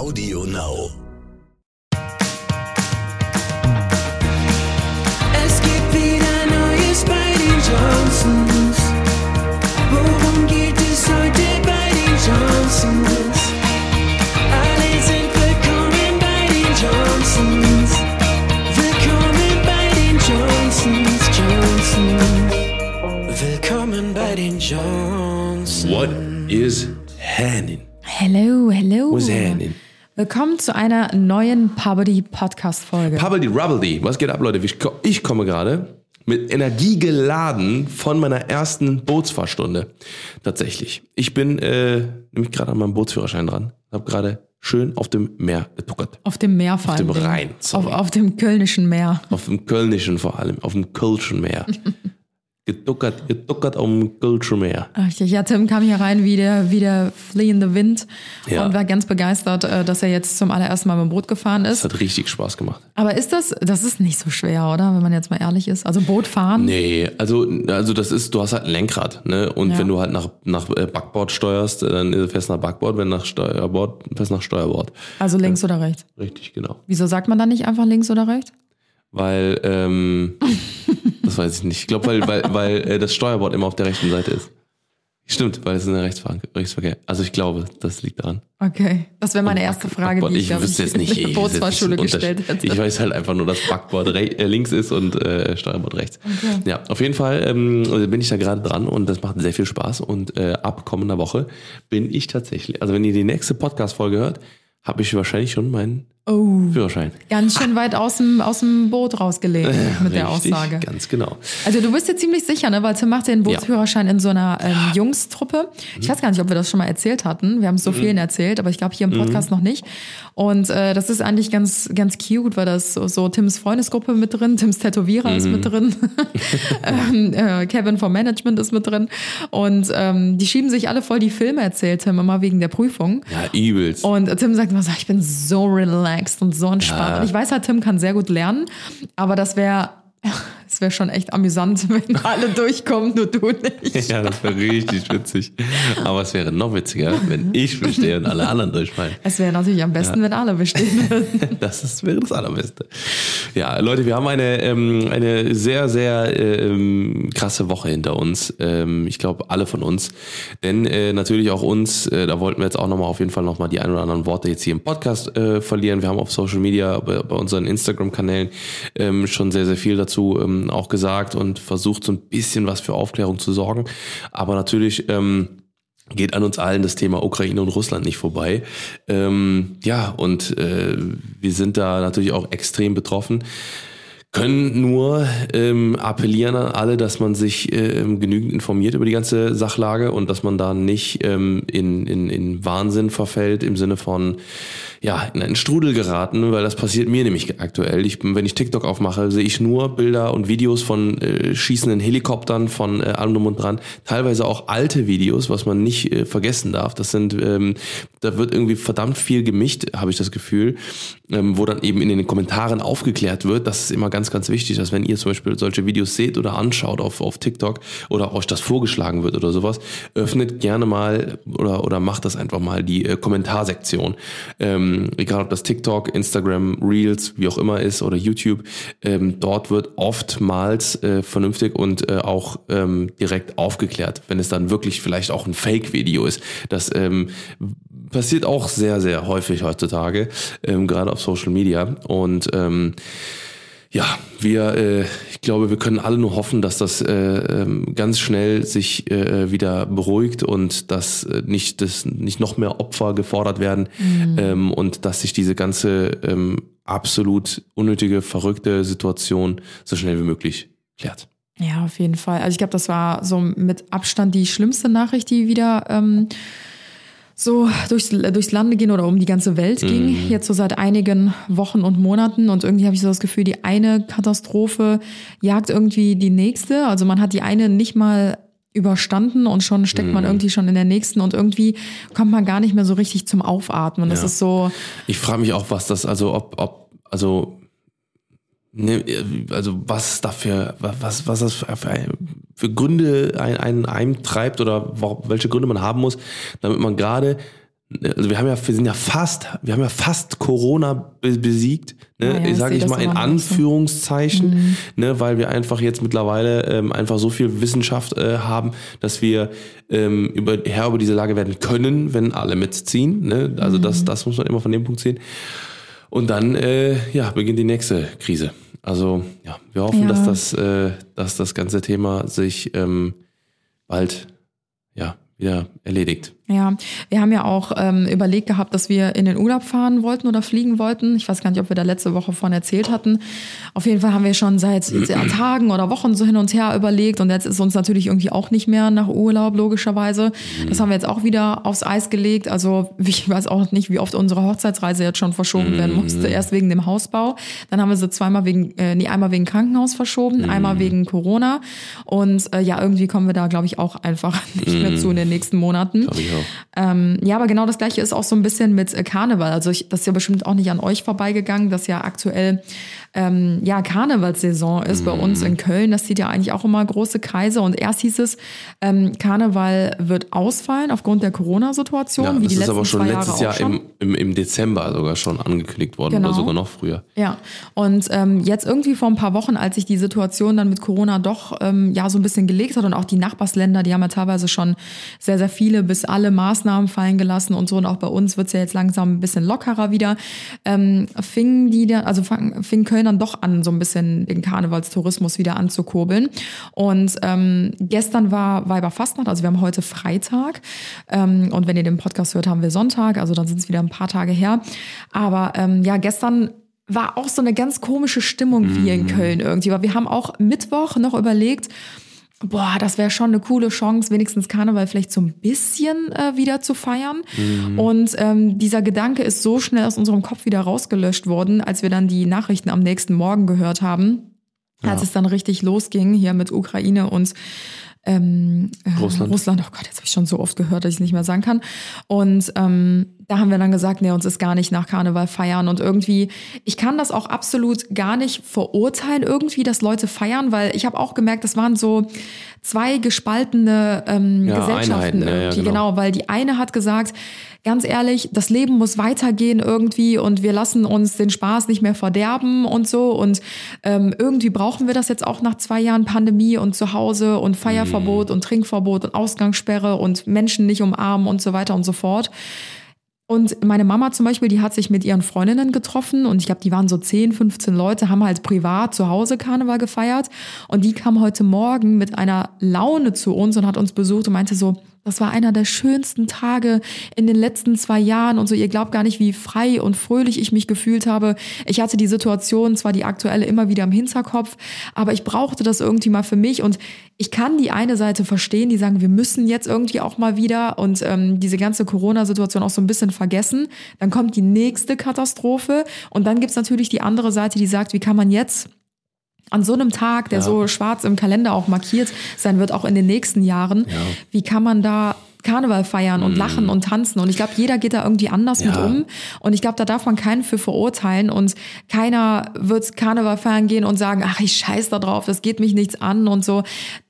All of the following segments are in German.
Audio Now. Es gibt wieder Neues bei den Johnsons. Worum geht es heute bei den Johnsons? Alle sind willkommen bei den Johnsons. Willkommen bei den Johnsons, Johnsons. Willkommen bei den Johnsons. What is happening? Hello, hello. What's happening? Willkommen zu einer neuen Poverty Podcast Folge. Pubbledy Rubbledy. Was geht ab, Leute? Ich ko- Ich komme gerade mit Energie geladen von meiner ersten Bootsfahrstunde. Tatsächlich. Ich bin äh, nämlich gerade an meinem Bootsführerschein dran. Habe gerade schön auf dem Meer getuckert. auf dem Meer vor dem allem. Rhein, Auf, sorry. auf dem Kölnischen Meer. Auf dem Kölnischen vor allem. Auf dem Kölschen Meer. getuckert, getuckert auf dem Kölschen Meer. Richtig. Ja, Tim kam hier rein wie der, wie der fliehende Wind Ja. und war ganz begeistert, äh, dass er jetzt zum allerersten Mal mit dem Boot gefahren Das ist. hat richtig Spaß gemacht. Aber ist das, das ist nicht so schwer, oder? Wenn man jetzt mal ehrlich ist. Also Boot fahren. Nee, also, also das ist, du hast halt ein Lenkrad, ne? Und Ja. wenn du halt nach, nach äh, Backbord steuerst, äh, dann fährst du nach Backbord, wenn nach Steuerbord, fährst du nach Steuerbord. Also links oder rechts. Richtig, genau. Wieso sagt man dann nicht einfach links oder rechts? Weil, ähm, das weiß ich nicht. Ich glaube, weil, weil, weil äh, das Steuerbord immer auf der rechten Seite ist. Stimmt, weil es ist ein Rechtsver Rechtsverkehr. Also ich glaube, das liegt daran. Okay. Das wäre meine erste Frage, Backbord, die ich, ich wüsste jetzt nicht. in der Bootsfahrschule gestellt hätte. Ich weiß halt einfach nur, dass Backbord re äh, links ist und äh, Steuerbord rechts. Ja, auf jeden Fall ähm, bin ich da gerade dran und das macht sehr viel Spaß. Und äh, ab kommender Woche bin ich tatsächlich, also wenn ihr die nächste Podcast-Folge hört, habe ich wahrscheinlich schon meinen Oh. Führerschein. Ganz schön weit aus dem, aus dem Boot rausgelegt mit der Richtig, Aussage. Ganz genau. Also du bist dir ziemlich sicher, ne? Weil Tim macht den Bootsführerschein in so einer ähm, Jungstruppe. Ich weiß gar nicht, ob wir das schon mal erzählt hatten. Wir haben es so vielen erzählt, aber ich glaube hier im Podcast noch nicht. Und äh, das ist eigentlich ganz, ganz cute, weil das so, so Tims Freundesgruppe mit drin, Tims Tätowierer ist mit drin, ähm, äh, Kevin vom Management ist mit drin. Und ähm, die schieben sich alle voll die Filme, erzählt Tim, immer wegen der Prüfung. Ja, übelst. Und Tim sagt immer so, ich bin so relaxed und so entspannt. Ja. Und ich weiß halt, Tim kann sehr gut lernen, aber das wäre es wäre schon echt amüsant, wenn alle durchkommen, nur du nicht. ja, das wäre richtig witzig. Aber es wäre noch witziger, wenn ich bestehe und alle anderen durchfallen. Es wäre natürlich am besten, wenn alle bestehen würden. Das ist, wäre das Allerbeste. Ja, Leute, wir haben eine, ähm, eine sehr, sehr ähm, krasse Woche hinter uns. Ähm, ich glaube, alle von uns. Denn äh, natürlich auch uns, äh, da wollten wir jetzt auch nochmal auf jeden Fall nochmal die ein oder anderen Worte jetzt hier im Podcast äh, verlieren. Wir haben auf Social Media, bei, bei unseren Instagram-Kanälen ähm, schon sehr, sehr viel dazu ähm, auch gesagt und versucht so ein bisschen was für Aufklärung zu sorgen. Aber natürlich... Ähm, geht an uns allen das Thema Ukraine und Russland nicht vorbei. Ähm, ja, und äh, wir sind da natürlich auch extrem betroffen. Können nur ähm, appellieren an alle, dass man sich ähm, genügend informiert über die ganze Sachlage und dass man da nicht ähm, in, in, in Wahnsinn verfällt im Sinne von ja, in einen Strudel geraten, weil das passiert mir nämlich aktuell. Ich, wenn ich TikTok aufmache, sehe ich nur Bilder und Videos von äh, schießenden Helikoptern, von äh, allem drum und dran. Teilweise auch alte Videos, was man nicht äh, vergessen darf. Das sind, ähm, da wird irgendwie verdammt viel gemischt, habe ich das Gefühl, ähm, wo dann eben in den Kommentaren aufgeklärt wird. Das ist immer ganz, ganz wichtig, dass wenn ihr zum Beispiel solche Videos seht oder anschaut auf, auf TikTok oder euch das vorgeschlagen wird oder sowas, öffnet gerne mal oder, oder macht das einfach mal die äh, Kommentarsektion. Ähm, egal ob das TikTok, Instagram, Reels, wie auch immer ist oder YouTube, ähm, dort wird oftmals äh, vernünftig und äh, auch ähm, direkt aufgeklärt, wenn es dann wirklich vielleicht auch ein Fake-Video ist. Das ähm, passiert auch sehr, sehr häufig heutzutage, ähm, gerade auf Social Media. Und ähm, ja, wir, äh, ich glaube, wir können alle nur hoffen, dass das äh, ähm, ganz schnell sich äh, wieder beruhigt und dass äh, nicht, dass nicht noch mehr Opfer gefordert werden ähm, und dass sich diese ganze ähm, absolut unnötige, verrückte Situation so schnell wie möglich klärt. Ja, auf jeden Fall. Also ich glaube, das war so mit Abstand die schlimmste Nachricht, die wieder ähm, so durchs, durchs Lande ging oder um die ganze Welt ging, jetzt so seit einigen Wochen und Monaten. Und irgendwie habe ich so das Gefühl, die eine Katastrophe jagt irgendwie die nächste. Also man hat die eine nicht mal überstanden und schon steckt man irgendwie schon in der nächsten und irgendwie kommt man gar nicht mehr so richtig zum Aufatmen. Das Ja. ist so, Ich frage mich auch, was das, also ob, ob, also Ne, also was dafür, was, was das für, für, für Gründe einen, einen eintreibt oder welche Gründe man haben muss, damit man gerade also wir haben ja, wir sind ja fast, wir haben ja fast Corona be besiegt, ne? Ja, ja, ich sage ich mal in. Anführungszeichen, ne? weil wir einfach jetzt mittlerweile ähm, einfach so viel Wissenschaft äh, haben, dass wir ähm, über, Herr über diese Lage werden können, wenn alle mitziehen. Ne? Also das, das muss man immer von dem Punkt sehen. Und dann äh, ja, beginnt die nächste Krise. Also ja, wir hoffen, Ja. dass das, äh, dass das ganze Thema sich ähm, bald ja, wieder erledigt. Ja, wir haben ja auch ähm, überlegt gehabt, dass wir in den Urlaub fahren wollten oder fliegen wollten. Ich weiß gar nicht, ob wir da letzte Woche von erzählt hatten. Auf jeden Fall haben wir schon seit Tagen oder Wochen so hin und her überlegt und jetzt ist uns natürlich irgendwie auch nicht mehr nach Urlaub, logischerweise. Das haben wir jetzt auch wieder aufs Eis gelegt. Also ich weiß auch nicht, wie oft unsere Hochzeitsreise jetzt schon verschoben werden musste. Erst wegen dem Hausbau, dann haben wir sie zweimal wegen, äh, nee, einmal wegen Krankenhaus verschoben, einmal wegen Corona. Und äh, ja, irgendwie kommen wir da, glaube ich, auch einfach nicht mehr zu in den nächsten Monaten. Auch. Ähm, ja, aber genau das gleiche ist auch so ein bisschen mit äh, Karneval. Also ich, das ist ja bestimmt auch nicht an euch vorbeigegangen, dass ja aktuell ähm, ja Karnevalssaison ist bei uns in Köln. Das zieht ja eigentlich auch immer große Kreise. Und erst hieß es, ähm, Karneval wird ausfallen aufgrund der Corona-Situation, Ja, wie das die ist letzten aber schon letztes Jahre Jahr im, im, im Dezember sogar schon angekündigt worden Genau. oder sogar noch früher. Ja, und ähm, jetzt irgendwie vor ein paar Wochen, als sich die Situation dann mit Corona doch ähm, ja so ein bisschen gelegt hat und auch die Nachbarsländer, die haben ja teilweise schon sehr, sehr viele bis alle Maßnahmen fallen gelassen und so und auch bei uns wird's ja jetzt langsam ein bisschen lockerer wieder, ähm, fingen die, dann- also fang, fing Köln dann doch an, so ein bisschen den Karnevalstourismus wieder anzukurbeln. Und ähm, gestern war Weiberfastnacht, also wir haben heute Freitag ähm, und wenn ihr den Podcast hört, haben wir Sonntag, also dann sind es wieder ein paar Tage her. Aber ähm, ja, gestern war auch so eine ganz komische Stimmung hier in Köln irgendwie. Aber wir haben auch Mittwoch noch überlegt, boah, das wäre schon eine coole Chance, wenigstens Karneval vielleicht so ein bisschen äh, wieder zu feiern. Und ähm, dieser Gedanke ist so schnell aus unserem Kopf wieder rausgelöscht worden, als wir dann die Nachrichten am nächsten Morgen gehört haben. Als es dann richtig losging, hier mit Ukraine und ähm, äh, Russland. Russland. Oh Gott, jetzt habe ich schon so oft gehört, dass ich es nicht mehr sagen kann. Und ähm, da haben wir dann gesagt, nee, uns ist gar nicht nach Karneval feiern. Und irgendwie, ich kann das auch absolut gar nicht verurteilen, irgendwie, dass Leute feiern, weil ich habe auch gemerkt, das waren so zwei gespaltene ähm, Ja, Gesellschaften Einheiten, ja, ja, irgendwie. genau. genau, weil die eine hat gesagt, ganz ehrlich, das Leben muss weitergehen irgendwie und wir lassen uns den Spaß nicht mehr verderben und so. Und ähm, irgendwie brauchen wir das jetzt auch nach zwei Jahren Pandemie und zu Hause und Feierverbot und Trinkverbot und Ausgangssperre und Menschen nicht umarmen und so weiter und so fort. Und meine Mama zum Beispiel, die hat sich mit ihren Freundinnen getroffen und ich glaube, die waren so 10, 15 Leute, haben halt privat zu Hause Karneval gefeiert. Und die kam heute Morgen mit einer Laune zu uns und hat uns besucht und meinte so, das war einer der schönsten Tage in den letzten zwei Jahren und so. Ihr glaubt gar nicht, wie frei und fröhlich ich mich gefühlt habe. Ich hatte die Situation, zwar die aktuelle, immer wieder im Hinterkopf, aber ich brauchte das irgendwie mal für mich und ich kann die eine Seite verstehen, die sagen, wir müssen jetzt irgendwie auch mal wieder und ähm, diese ganze Corona-Situation auch so ein bisschen vergessen. Dann kommt die nächste Katastrophe und dann gibt's natürlich die andere Seite, die sagt, wie kann man jetzt an so einem Tag, der Ja. so schwarz im Kalender auch markiert sein wird, auch in den nächsten Jahren, wie kann man da Karneval feiern und lachen und tanzen. Und ich glaube, jeder geht da irgendwie anders mit. Ja. um. Und ich glaube, da darf man keinen für verurteilen. Und keiner wird Karneval feiern gehen und sagen, ach, ich scheiß da drauf, das geht mich nichts an und so.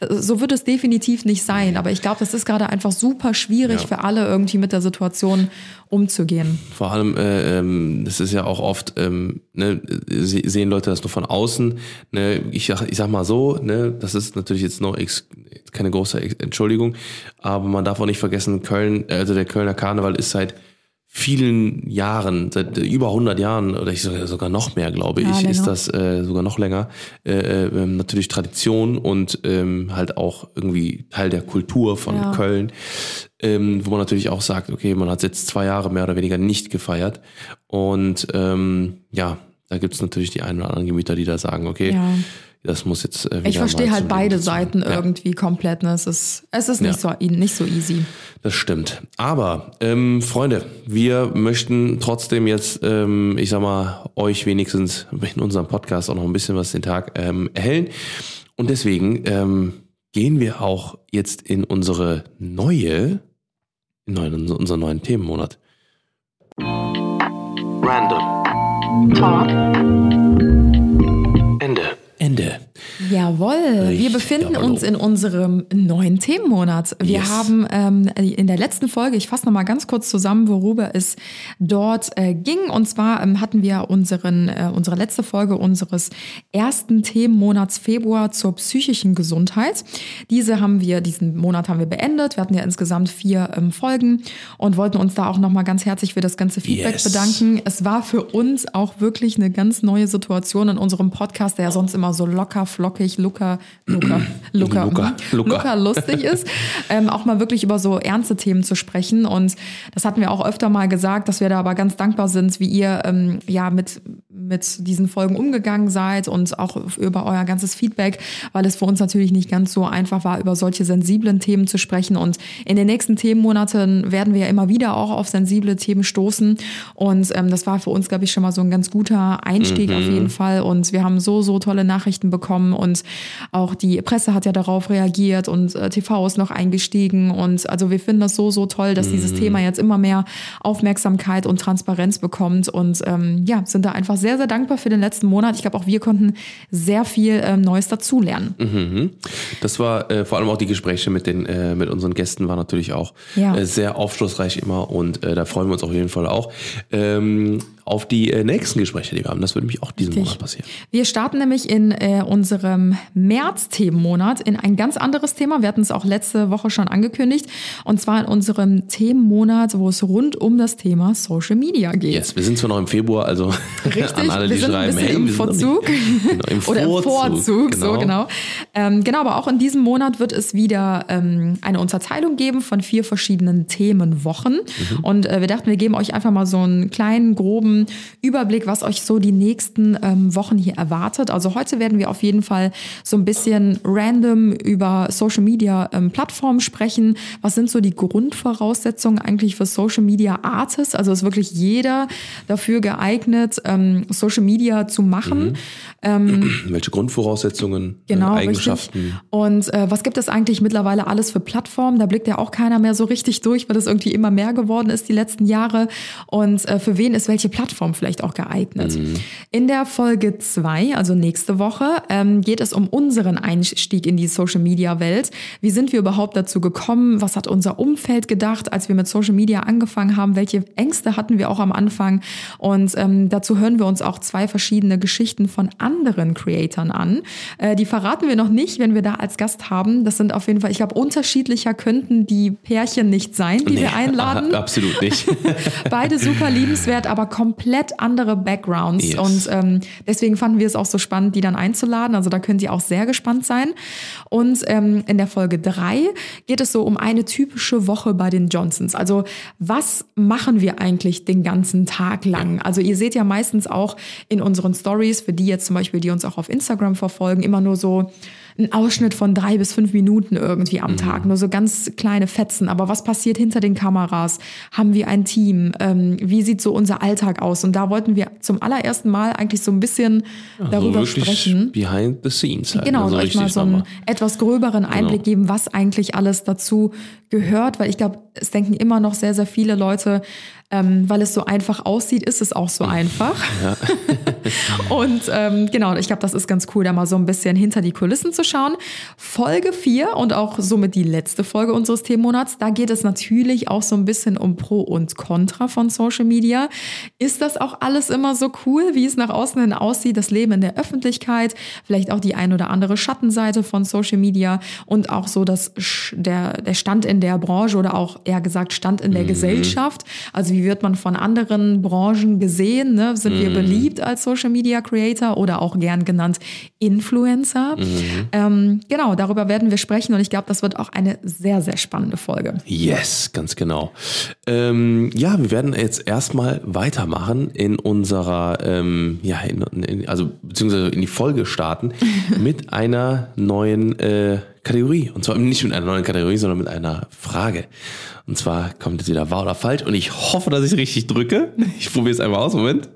So wird es definitiv nicht sein. Aber ich glaube, das ist gerade einfach super schwierig Ja. für alle irgendwie mit der Situation umzugehen. Vor allem, äh, ähm, das ist ja auch oft, ähm, ne, se- sehen Leute das nur von außen. Ne, ich, sag, ich sag mal so, ne, das ist natürlich jetzt noch keine große Entschuldigung, aber man darf auch nicht vergessen, Köln, also der Kölner Karneval ist seit vielen Jahren, seit äh, über 100 Jahren oder ich sogar, sogar noch mehr, glaube Ja, ich, länger. ist das äh, sogar noch länger, äh, äh, ähm, natürlich Tradition und ähm, halt auch irgendwie Teil der Kultur von Ja. Köln, ähm, wo man natürlich auch sagt, okay, man hat jetzt zwei Jahre mehr oder weniger nicht gefeiert und ähm, ja, da gibt's natürlich die einen oder anderen Gemüter, die da sagen, okay, Ja. Das muss jetzt äh, wieder Ich verstehe halt beide Leben Seiten. Ja. irgendwie komplett. Ne? Es ist, es ist nicht, so, nicht so easy. Das stimmt. Aber, ähm, Freunde, wir möchten trotzdem jetzt, ähm, ich sag mal, euch wenigstens in unserem Podcast auch noch ein bisschen was den Tag ähm, erhellen. Und deswegen ähm, gehen wir auch jetzt in unsere neue, in unseren neuen Themenmonat. Random. Talk. Ende. Jawohl, wir befinden Double uns in unserem neuen Themenmonat. Wir yes. haben ähm, in der letzten Folge, ich fasse nochmal ganz kurz zusammen, worüber es dort äh, ging. Und zwar ähm, hatten wir unseren, äh, unsere letzte Folge unseres ersten Themenmonats Februar zur psychischen Gesundheit. Diese haben wir, diesen Monat haben wir beendet. Wir hatten ja insgesamt vier ähm, Folgen und wollten uns da auch nochmal ganz herzlich für das ganze Feedback yes. bedanken. Es war für uns auch wirklich eine ganz neue Situation in unserem Podcast, der ja sonst immer so locker, flockig wirklich Luca, Luca, Luca, Luca, Luca. Luca lustig ist, ähm, auch mal wirklich über so ernste Themen zu sprechen. Und das hatten wir auch öfter mal gesagt, dass wir da aber ganz dankbar sind, wie ihr ähm, ja mit mit diesen Folgen umgegangen seid und auch über euer ganzes Feedback, weil es für uns natürlich nicht ganz so einfach war, über solche sensiblen Themen zu sprechen. Und in den nächsten Themenmonaten werden wir ja immer wieder auch auf sensible Themen stoßen. Und ähm, das war für uns, glaube ich, schon mal so ein ganz guter Einstieg mhm. auf jeden Fall. Und wir haben so, so tolle Nachrichten bekommen und auch die Presse hat ja darauf reagiert und äh, TV ist noch eingestiegen. Und also wir finden das so, so toll, dass mhm. dieses Thema jetzt immer mehr Aufmerksamkeit und Transparenz bekommt und ähm, ja, sind da einfach sehr sehr, sehr dankbar für den letzten Monat. Ich glaube, auch wir konnten sehr viel ähm, Neues dazulernen. Mhm. Das war äh, vor allem auch die Gespräche mit, den, äh, mit unseren Gästen, war natürlich auch ja. äh, sehr aufschlussreich immer und äh, da freuen wir uns auf jeden Fall auch. Ähm, auf die äh, nächsten Gespräche, die wir haben. Das würde mich auch diesen Richtig. Monat passieren. Wir starten nämlich in äh, unserem März-Themenmonat in ein ganz anderes Thema. Wir hatten es auch letzte Woche schon angekündigt. Und zwar in unserem Themenmonat, wo es rund um das Thema Social Media geht. Yes, wir sind zwar noch im Februar, also Richtig, an alle, die wir sind schreiben, ein hey, im Vorzug. Genau, im Oder im Vorzug, genau. so genau. Ähm, genau, aber auch in diesem Monat wird es wieder ähm, eine Unterteilung geben von vier verschiedenen Themenwochen. Mhm. Und äh, wir dachten, wir geben euch einfach mal so einen kleinen, groben groben Überblick, was euch so die nächsten ähm, Wochen hier erwartet. Also heute werden wir auf jeden Fall so ein bisschen random über Social Media ähm, Plattformen sprechen. Was sind so die Grundvoraussetzungen eigentlich für Social Media Artists? Also ist wirklich jeder dafür geeignet, ähm, Social Media zu machen. Mhm. Ähm, welche Grundvoraussetzungen, äh, genau, Eigenschaften? Richtig. Und äh, was gibt es eigentlich mittlerweile alles für Plattformen? Da blickt ja auch keiner mehr so richtig durch, weil das irgendwie immer mehr geworden ist die letzten Jahre. Und äh, für wen ist welche Plattform? Plattform vielleicht auch geeignet. Mhm. In der Folge zwei, also nächste Woche, ähm, geht es um unseren Einstieg in die Social-Media-Welt. Wie sind wir überhaupt dazu gekommen? Was hat unser Umfeld gedacht, als wir mit Social Media angefangen haben? Welche Ängste hatten wir auch am Anfang? Und ähm, dazu hören wir uns auch zwei verschiedene Geschichten von anderen Creatern an. Äh, die verraten wir noch nicht, wenn wir da als Gast haben. Das sind auf jeden Fall, ich glaube, unterschiedlicher könnten die Pärchen nicht sein, die nee, wir einladen. Absolut nicht. Beide super liebenswert, aber kommen komplett andere Backgrounds. Yes. Und ähm, deswegen fanden wir es auch so spannend, die dann einzuladen. Also da können Sie auch sehr gespannt sein. Und ähm, in der Folge drei geht es so um eine typische Woche bei den Johnsons. Also was machen wir eigentlich den ganzen Tag lang? Also ihr seht ja meistens auch in unseren Stories, für die jetzt zum Beispiel, die uns auch auf Instagram verfolgen, immer nur so ein Ausschnitt von drei bis fünf Minuten irgendwie am mhm. Tag, nur so ganz kleine Fetzen. Aber was passiert hinter den Kameras? Haben wir ein Team? Ähm, wie sieht so unser Alltag aus? Und da wollten wir zum allerersten Mal eigentlich so ein bisschen also darüber sprechen. Behind the scenes. Halt, genau, also und euch mal so einen Mama. etwas gröberen genau. Einblick genau. geben, was eigentlich alles dazu gehört, weil ich glaube, es denken immer noch sehr, sehr viele Leute, ähm, weil es so einfach aussieht, ist es auch so einfach. Und ähm, genau, ich glaube, das ist ganz cool, da mal so ein bisschen hinter die Kulissen zu schauen. Folge 4 und auch somit die letzte Folge unseres Themenmonats, da geht es natürlich auch so ein bisschen um Pro und Contra von Social Media. Ist das auch alles immer so cool, wie es nach außen hin aussieht, das Leben in der Öffentlichkeit, vielleicht auch die ein oder andere Schattenseite von Social Media und auch so das, der, der Stand in der Branche oder auch eher gesagt Stand in der mhm. Gesellschaft. Also wie wie wird man von anderen Branchen gesehen? Ne? Sind mm. wir mhm. beliebt als Social Media Creator oder auch gern genannt Influencer. Mhm. Ähm, genau, darüber werden wir sprechen und ich glaube, das wird auch eine sehr, sehr spannende Folge. Yes, ganz genau. Ähm, ja, wir werden jetzt erstmal weitermachen in unserer, ähm, ja, in, in, also beziehungsweise in die Folge starten mit einer neuen äh, Kategorie. Und zwar nicht mit einer neuen Kategorie, sondern mit einer Frage. Und zwar kommt jetzt wieder wahr oder falsch und ich hoffe, dass ich es richtig drücke. Ich probiere es einmal aus. Moment.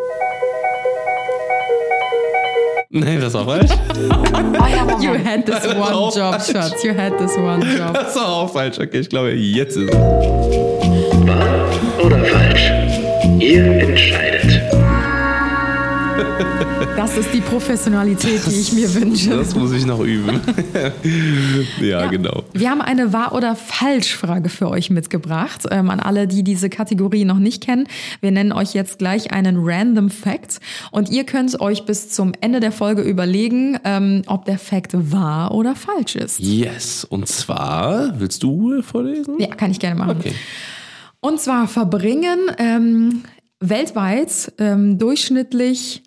Nee, das war falsch. Ah, you had this one job, falsch. Schatz. You had this one job. Das war auch falsch. Okay, ich glaube, jetzt ist es. Wahr oder falsch? Ihr entscheidet. Das ist die Professionalität, die ich mir wünsche. Das muss ich noch üben. ja, genau. Wir haben eine Wahr- oder Falsch-Frage für euch mitgebracht. Ähm, an alle, die diese Kategorie noch nicht kennen. Wir nennen euch jetzt gleich einen Random Fact. Und ihr könnt euch bis zum Ende der Folge überlegen, ähm, ob der Fact wahr oder falsch ist. Yes. Und zwar, willst du vorlesen? Ja, kann ich gerne machen. Okay. Und zwar verbringen ähm, weltweit ähm, durchschnittlich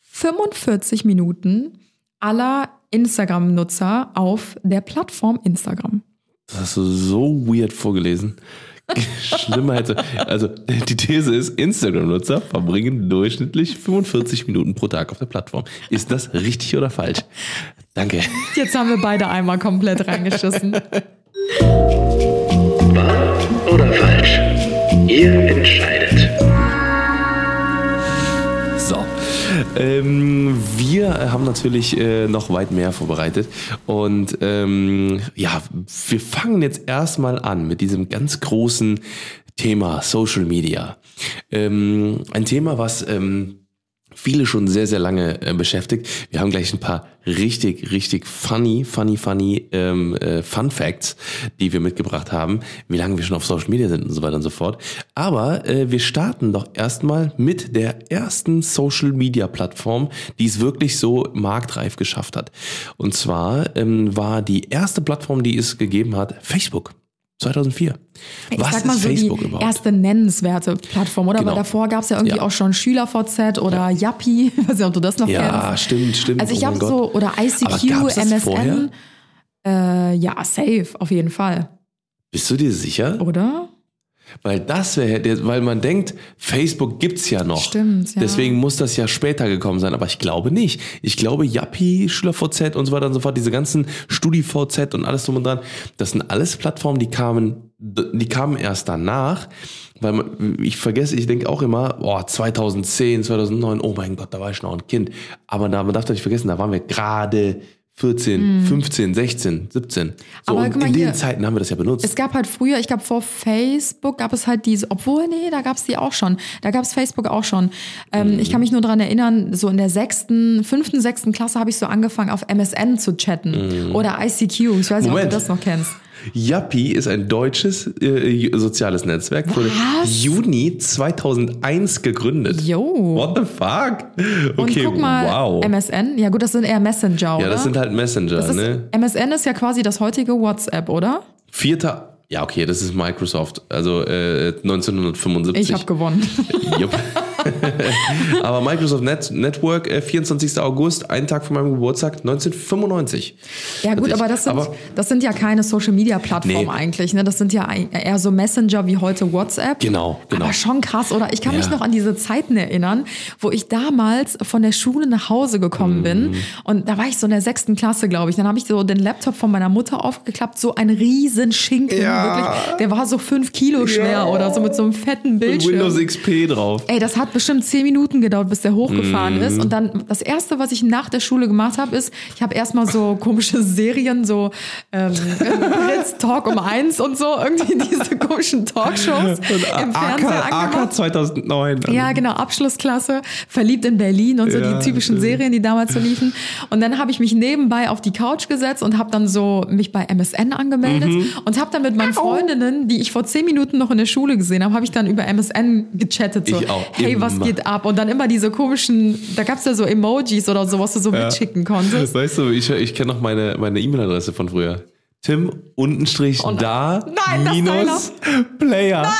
45 Minuten aller Instagram-Nutzer auf der Plattform Instagram. Das hast du so weird vorgelesen. Schlimmer hätte. Also, die These ist, Instagram-Nutzer verbringen durchschnittlich 45 Minuten pro Tag auf der Plattform. Ist das richtig oder falsch? Danke. Jetzt haben wir beide einmal komplett reingeschissen. Wahr oder falsch? Ihr entscheidet. Ähm, wir haben natürlich äh, noch weit mehr vorbereitet. Und ähm, ja, wir fangen jetzt erstmal an mit diesem ganz großen Thema Social Media. Ähm, ein Thema, was ähm, viele schon sehr, sehr lange äh, beschäftigt. Wir haben gleich ein paar richtig, richtig funny, funny, funny ähm, äh, Fun Facts, die wir mitgebracht haben, wie lange wir schon auf Social Media sind und so weiter und so fort. Aber äh, wir starten doch erstmal mit der ersten Social Media Plattform, die es wirklich so marktreif geschafft hat. Und zwar ähm, war die erste Plattform, die es gegeben hat, Facebook. 2004. Ich Was sag mal ist so Facebook die überhaupt? erste nennenswerte Plattform, oder? Genau. Weil davor gab es ja irgendwie Ja. auch schon SchülerVZ oder Yappi, ich weiß nicht, ob du das noch Ja, kennst. stimmt, stimmt. Also ich Oh habe so, oder ICQ, MSN. Äh, ja, safe, auf jeden Fall. Bist du dir sicher? Oder? Weil das wäre, weil man denkt, Facebook gibt's ja noch. Stimmt, ja. Deswegen muss das ja später gekommen sein. Aber ich glaube nicht. Ich glaube, Yappi, SchülerVZ und so weiter und so fort, diese ganzen StudiVZ und alles drum und dran, das sind alles Plattformen, die kamen, die kamen erst danach. Weil man, ich vergesse, ich denke auch immer, oh, 2010, 2009, oh mein Gott, da war ich noch ein Kind. Aber da, man darf doch nicht vergessen, da waren wir gerade 14, 15, 16, 17. So, Mhm. Aber in hier, den Zeiten haben wir das ja benutzt. Es gab halt früher, ich glaube vor Facebook gab es halt diese, obwohl, nee, da gab es die auch schon. Da gab es Facebook auch schon. Ähm, Ich kann mich nur dran erinnern, so in der sechsten, fünften, sechsten Klasse habe ich so angefangen, auf MSN zu chatten. Oder ICQ. Ich weiß nicht, ob Moment. du das noch kennst. Yappi ist ein deutsches äh, soziales Netzwerk, wurde Was? Juni 2001 gegründet. Jo. What the fuck? Und Okay, guck mal, wow. MSN, ja gut, das sind eher Messenger, oder? ja, das sind halt Messenger, ist, ne? MSN ist ja quasi das heutige WhatsApp, oder? Vierter, ja okay, das ist Microsoft, also äh, 1975. Ich habe gewonnen. Aber Microsoft Net Network, äh, 24. August, einen Tag vor meinem Geburtstag, 1995. Ja gut, ich- aber das sind, aber- das sind ja keine Social-Media-Plattformen Nee. eigentlich. Ne? Das sind ja ein- eher so Messenger wie heute WhatsApp. Genau, genau. Aber schon krass, oder? Ich kann mich Ja. noch an diese Zeiten erinnern, wo ich damals von der Schule nach Hause gekommen Mhm. bin. Und da war ich so in der sechsten Klasse, glaube ich. Dann habe ich so den Laptop von meiner Mutter aufgeklappt. So ein riesen Schinken. Ja. Wirklich. Der war so fünf Kilo schwer Ja. oder so mit so einem fetten Bildschirm. Windows XP drauf. Ey, das hat bestimmt zehn Minuten gedauert, bis der hochgefahren Mhm. ist. Und dann das erste, was ich nach der Schule gemacht habe, ist, ich habe erstmal so komische Serien, so ähm, Blitz Talk um eins und so, irgendwie diese komischen Talkshows im Fernseher angemacht. 2009. Ja, genau, Abschlussklasse, verliebt in Berlin und so Ja, die typischen stimmt. Serien, die damals so liefen. Und dann habe ich mich nebenbei auf die Couch gesetzt und habe dann so mich bei MSN angemeldet Mhm. und habe dann mit meinen Freundinnen, die ich vor zehn Minuten noch in der Schule gesehen habe, habe ich dann über MSN gechattet. So, Ich auch, hey, was immer. geht ab? Und dann immer diese komischen, da gab es ja so Emojis oder so, was du so mitschicken konntest. Weißt du, ich, ich kenne noch meine meine E-Mail-Adresse von früher. Tim untenstrich nein. da Oh Nein, das minus Player.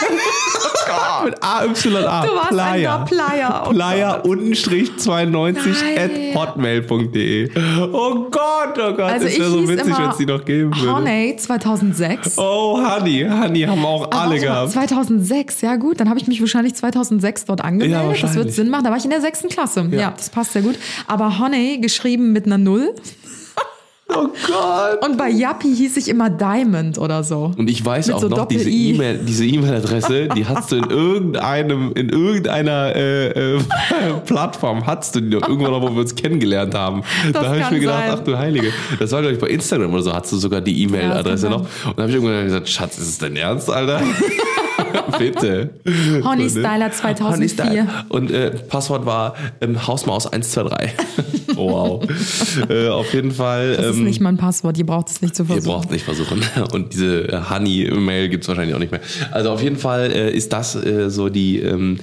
Mit A Y A. Du warst ein Player. Da-Player. Oh Player untenstrich 92 Nein. at hotmail.de. Oh Gott, oh Gott. Also das wäre so witzig, wenn es die noch geben würde. Honey 2006. Oh, Honey. Honey haben auch Ah, alle gehabt. 2006, ja gut, dann habe ich mich wahrscheinlich 2006 dort angemeldet. Ja, das wird. Sinn machen. Da war ich in der sechsten Klasse. Ja. Ja. das passt sehr gut. Aber Honey geschrieben mit einer Null. Oh Gott. Und bei Yappi hieß ich immer Diamond oder so. Und ich weiß Mit auch so noch, diese. E-Mail, diese E-Mail-Adresse, die hast du in irgendeinem, in irgendeiner äh, äh, Plattform, hast du die noch irgendwann noch, wo wir uns kennengelernt haben. Das da habe ich mir gedacht, sein. ach du Heilige. Das war, glaube ich, bei Instagram oder so, hast du sogar die E-Mail-Adresse Ja, noch. Und da habe ich irgendwann gesagt, Schatz, ist es dein Ernst, Alter? Bitte. Honey Styler 2004. Honey Styler. Und äh, Passwort war ähm, Hausmaus 123. wow. äh, auf jeden Fall. Das ist ähm, nicht mein Passwort, ihr braucht es nicht zu Ihr versuchen. braucht nicht versuchen. Und diese äh, Honey-Mail gibt's wahrscheinlich auch nicht mehr. Also auf jeden Fall äh, ist das äh, so die ähm,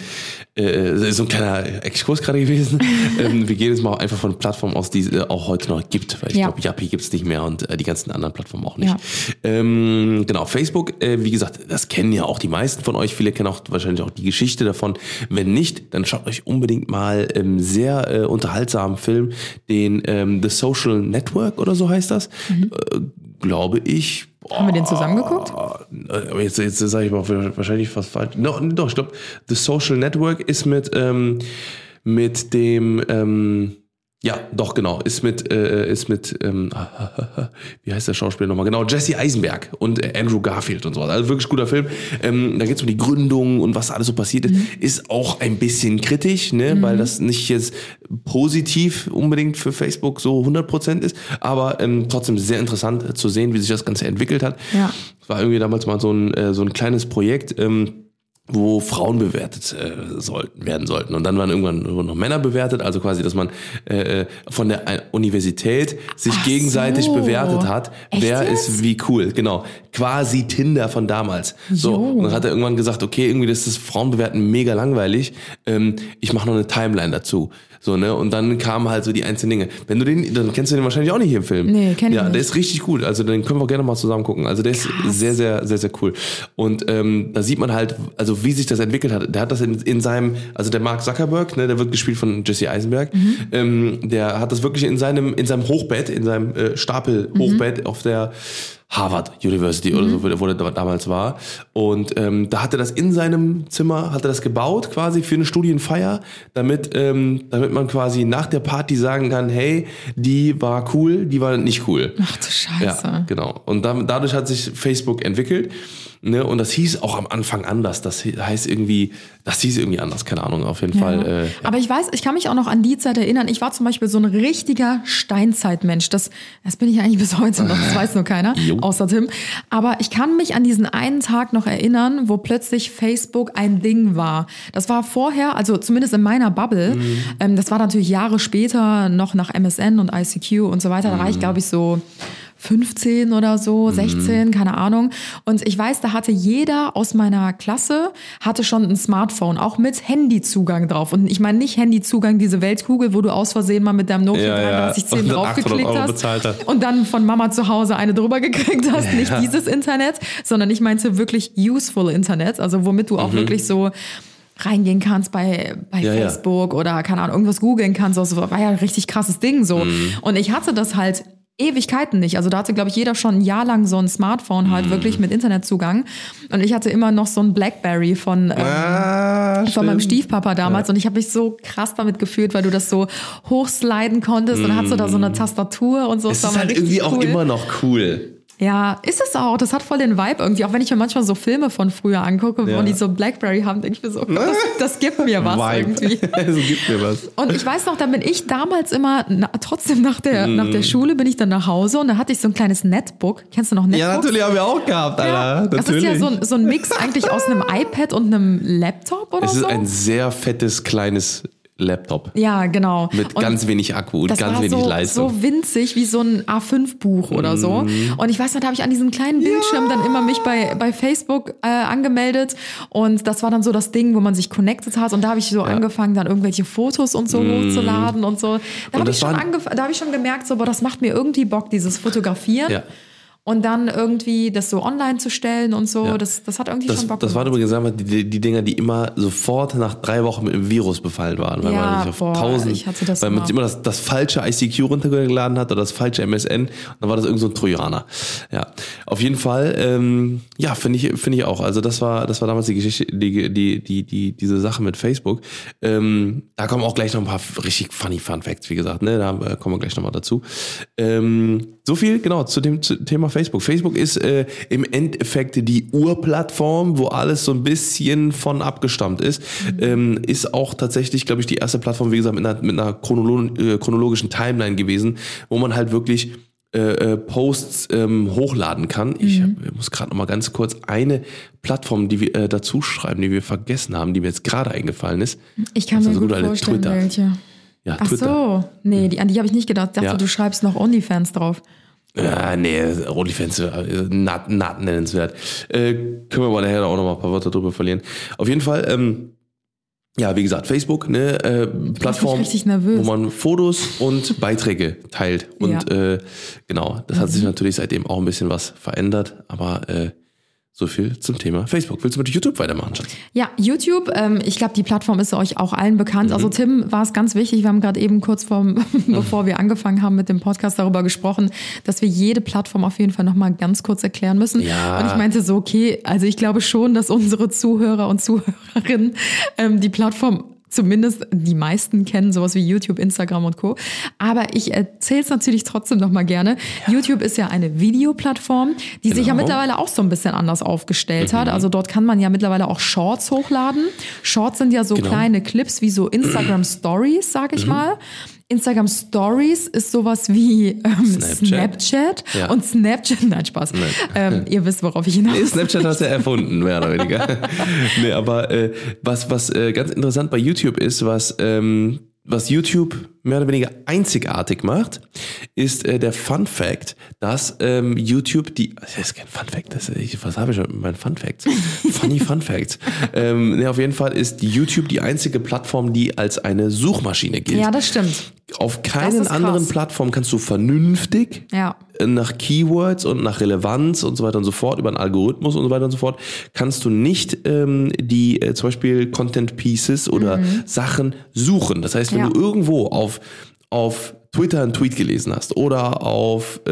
äh, so ein kleiner Exkurs gerade gewesen. ähm, wir gehen jetzt mal einfach von Plattformen aus, die es äh, auch heute noch gibt, weil ich Ja. glaube, Yappi gibt's nicht mehr und äh, die ganzen anderen Plattformen auch nicht. Ja. Ähm, genau, Facebook, äh, wie gesagt, das kennen ja auch die meisten von euch. Viele kennen auch wahrscheinlich auch die Geschichte davon. Wenn nicht, dann schaut euch unbedingt mal ähm, sehr äh, unterhaltsamen Film, den ähm, The Social Network oder so heißt das. Äh, glaube ich. Haben wir den zusammen geguckt? Äh, Aber jetzt, jetzt sage ich mal wahrscheinlich fast falsch. No, doch, ich glaube, The Social Network ist mit, ähm, mit dem, ähm, ja, doch, genau, ist mit, äh, ist mit, ähm, wie heißt der Schauspieler nochmal? Genau, Jesse Eisenberg und äh, Andrew Garfield und so. Also wirklich guter Film. Ähm, da geht es um die Gründung und was alles so passiert ist. Ist auch ein bisschen kritisch, ne, weil das nicht jetzt positiv unbedingt für Facebook so 100% ist, aber ähm, trotzdem sehr interessant zu sehen, wie sich das Ganze entwickelt hat. Ja. Es war irgendwie damals mal so ein, äh, so ein kleines Projekt, ähm, wo Frauen bewertet äh, sollten, werden sollten. Und dann waren irgendwann nur noch Männer bewertet, also quasi, dass man äh, äh, von der äh, Universität sich Ach gegenseitig so. bewertet hat, Echt wer jetzt? ist wie cool. Genau. Quasi Tinder von damals. So. Jo. Und dann hat er irgendwann gesagt, okay, irgendwie das ist Frauenbewerten mega langweilig. Ähm, ich mache noch eine Timeline dazu. So, ne? Und dann kamen halt so die einzelnen Dinge. Wenn du den, dann kennst du den wahrscheinlich auch nicht hier im Film. Nee, kenn ich Ja, nicht. der ist richtig gut. Also den können wir gerne mal zusammen gucken. Also der ist sehr, sehr, sehr, sehr cool. Und ähm, da sieht man halt, also wie sich das entwickelt hat. Der hat das in, in seinem, also der Mark Zuckerberg, ne, der wird gespielt von Jesse Eisenberg. Mhm. Ähm, der hat das wirklich in seinem, in seinem Hochbett, in seinem äh, Stapel-Hochbett auf der Harvard University oder so, wo der, wo der da- damals war. Und ähm, da hat er das in seinem Zimmer, hat er das gebaut quasi für eine Studienfeier, damit, ähm, damit man quasi nach der Party sagen kann, hey, die war cool, die war nicht cool. Ach du Scheiße. Ja, genau. Und dann, dadurch hat sich Facebook entwickelt. Ne? Und das hieß auch am Anfang anders. Das heißt irgendwie, das hieß irgendwie anders, keine Ahnung, auf jeden Fall. Äh, Aber ich weiß, ich kann mich auch noch an die Zeit erinnern. Ich war zum Beispiel so ein richtiger Steinzeitmensch. Das, das bin ich eigentlich bis heute noch. Das weiß nur keiner, Jo. außer Tim. Aber ich kann mich an diesen einen Tag noch erinnern, wo plötzlich Facebook ein Ding war. Das war vorher, also zumindest in meiner Bubble. Mhm. Ähm, das war natürlich Jahre später noch nach MSN und ICQ und so weiter. Da war Mhm. ich, glaube ich, so 15 oder so, 16, keine Ahnung. Und ich weiß, da hatte jeder aus meiner Klasse hatte schon ein Smartphone, auch mit Handyzugang drauf. Und ich meine nicht Handyzugang, diese Weltkugel, wo du aus Versehen mal mit deinem Nokia Ja, ja. 3310 Und dann 800 draufgeklickt hast und dann von Mama zu Hause eine drüber gekriegt hast. Nicht dieses Internet, sondern ich meinte wirklich useful Internet, also womit du auch wirklich so reingehen kannst bei, bei Mhm. Ja, ja. Facebook oder keine Ahnung, irgendwas googeln kannst. Das war ja ein richtig krasses Ding so. Mhm. Und ich hatte das halt Ewigkeiten nicht. Also da hatte, glaube ich, jeder schon ein Jahr lang so ein Smartphone halt Mhm. wirklich mit Internetzugang. Und ich hatte immer noch so ein Blackberry von, ähm, ah, von meinem. Stiefpapa damals und ich habe mich so krass damit gefühlt, weil du das so hochsliden konntest und dann hast du da so eine Tastatur und so. Es Das ist mal halt irgendwie auch cool. immer noch cool. Ja, ist es auch. Das hat voll den Vibe irgendwie. Auch wenn ich mir manchmal so Filme von früher angucke, Ja. wo die so Blackberry haben, denke ich mir so, das, das gibt mir was irgendwie. so gibt mir was. Und ich weiß noch, da bin ich damals immer, na, trotzdem nach der, nach Mm. der Schule bin ich dann nach Hause und da hatte ich so ein kleines Netbook. Kennst du noch Netbooks? Ja, natürlich haben wir auch gehabt, Alter. Das ist ja so ein, so ein Mix eigentlich aus einem iPad und einem Laptop oder es ist so. ein sehr fettes, kleines Laptop. ja, genau. Mit Und ganz wenig Akku und ganz wenig so, Leistung. so winzig wie so ein A5-Buch oder so. Mhm. Und ich weiß noch, da habe ich an diesem kleinen Bildschirm dann immer mich bei, bei Facebook äh, angemeldet. Und das war dann so das Ding, wo man sich connected hat. Und da habe ich so angefangen, dann irgendwelche Fotos und so hochzuladen und so. Da habe ich, schon da hab ich schon gemerkt, so, boah, das macht mir irgendwie Bock, dieses Fotografieren. Ja. Und dann irgendwie das so online zu stellen und so, Ja. das, das hat irgendwie Das, schon Bock das waren übrigens einfach die, die Dinger, die immer sofort nach drei Wochen mit einem Virus befallen waren. Weil Ja, man sich auf boah, tausend, ich hatte das weil man immer. sich immer das, das falsche ICQ runtergeladen hat oder das falsche MSN und dann war das irgend so ein Trojaner. Ja, auf jeden Fall, ähm, ja, finde ich, finde ich auch. Also das war, das war damals die Geschichte, die, die, die, die diese Sache mit Facebook. Ähm, da kommen auch gleich noch ein paar richtig funny Fun Facts, wie gesagt, ne, da äh, kommen wir gleich nochmal dazu. Ähm, so viel, genau, zu dem zu Thema Facebook. Facebook ist äh, im Endeffekt die Urplattform, wo alles so ein bisschen von abgestammt ist. Ähm, ist auch tatsächlich, glaube ich, die erste Plattform, wie gesagt, mit einer, mit einer chronolo äh, chronologischen Timeline gewesen, wo man halt wirklich äh, äh, Posts ähm, hochladen kann. Ich Mhm. hab, ich muss gerade noch mal ganz kurz eine Plattform, die wir äh, dazu schreiben, die wir vergessen haben, die mir jetzt gerade eingefallen ist. Ich kann Das mir also gut gut, vorstellen, Twitter. welche. Ja, Ach Twitter. so, nee, die, an die habe ich nicht gedacht. Ich dachte, Ja. du schreibst noch OnlyFans drauf. Ja, nee, OnlyFans, äh, not, not nennenswert. Äh, können wir aber nachher auch noch mal ein paar Wörter drüber verlieren. Auf jeden Fall, ähm, ja, wie gesagt, Facebook, ne, äh, Plattform, wo man Fotos und Beiträge teilt. Und Ja. äh, genau, das hat sich natürlich seitdem auch ein bisschen was verändert, aber äh, so viel zum Thema Facebook. Willst du mit YouTube weitermachen, Schatz? Ja, YouTube, ähm, ich glaube, die Plattform ist euch auch allen bekannt. Also Mhm. Tim war es ganz wichtig, wir haben gerade eben kurz vor, bevor wir angefangen haben mit dem Podcast darüber gesprochen, dass wir jede Plattform auf jeden Fall nochmal ganz kurz erklären müssen. Ja. Und ich meinte so, okay, also ich glaube schon, dass unsere Zuhörer und Zuhörerinnen ähm, die Plattform zumindest die meisten kennen, sowas wie YouTube, Instagram und Co. Aber ich erzähle es natürlich trotzdem noch mal gerne. YouTube ist ja eine Videoplattform, die sich ja Genau. mittlerweile auch so ein bisschen anders aufgestellt hat. Also dort kann man ja mittlerweile auch Shorts hochladen. Shorts sind ja so Genau. kleine Clips wie so Instagram Stories, sag ich mal. Instagram Stories ist sowas wie ähm, Snapchat. Snapchat, Ja. und Snapchat, nein Spaß. Ähm, ihr wisst, worauf ich hinaus Nee, Snapchat hast du erfunden, mehr oder weniger. nee, aber äh, was, was äh, ganz interessant bei YouTube ist, was, ähm, was YouTube mehr oder weniger einzigartig macht, ist äh, der Fun Fact, dass ähm, YouTube die, das ist kein Fun Fact, das, ich, was habe ich schon mit meinen Fun Facts? Funny Fun Facts. ähm, nee, auf jeden Fall ist YouTube die einzige Plattform, die als eine Suchmaschine gilt. Ja, das stimmt. Auf keinen anderen Plattformen kannst du vernünftig Ja. nach Keywords und nach Relevanz und so weiter und so fort, über einen Algorithmus und so weiter und so fort, kannst du nicht ähm, die äh, zum Beispiel Content Pieces oder Sachen suchen. Das heißt, wenn Mhm. Ja. du irgendwo auf, auf Twitter einen Tweet gelesen hast oder auf äh,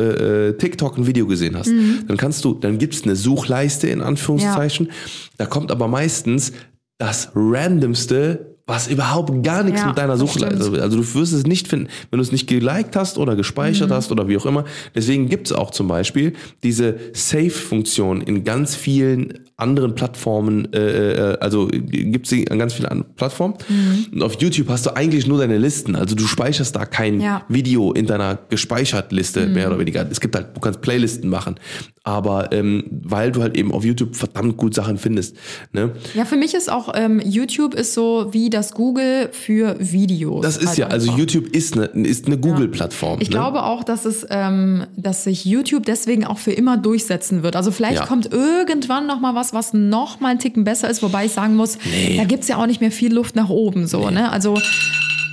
äh, TikTok ein Video gesehen hast, Mhm. dann kannst du, dann gibt's eine Suchleiste in Anführungszeichen. Da kommt aber meistens das randomste, was überhaupt gar nichts Ja, mit deiner Suchleiste stimmt. also du wirst es nicht finden, wenn du es nicht geliked hast oder Mhm. gespeichert hast oder wie auch immer. Deswegen gibt es auch zum Beispiel diese Save-Funktion in ganz vielen anderen Plattformen, äh, äh, also gibt es sie an ganz vielen anderen Plattformen. Mhm. Und auf YouTube hast du eigentlich nur deine Listen. Also du speicherst da kein Ja. Mhm. Video in deiner gespeichert Liste, mehr oder weniger. Es gibt halt, du kannst Playlisten machen. Aber ähm, weil du halt eben auf YouTube verdammt gut Sachen findest. Ne? Ja, für mich ist auch ähm, YouTube ist so wie das Google für Videos. Das ist halt ja, also einfach. YouTube ist eine, ist eine Google-Plattform. Ich ne? glaube auch, dass es, ähm, dass sich YouTube deswegen auch für immer durchsetzen wird. Also vielleicht Ja. kommt irgendwann noch mal was, was noch mal einen Ticken besser ist, wobei ich sagen muss, Nee. da gibt's ja auch nicht mehr viel Luft nach oben. So, ne? Also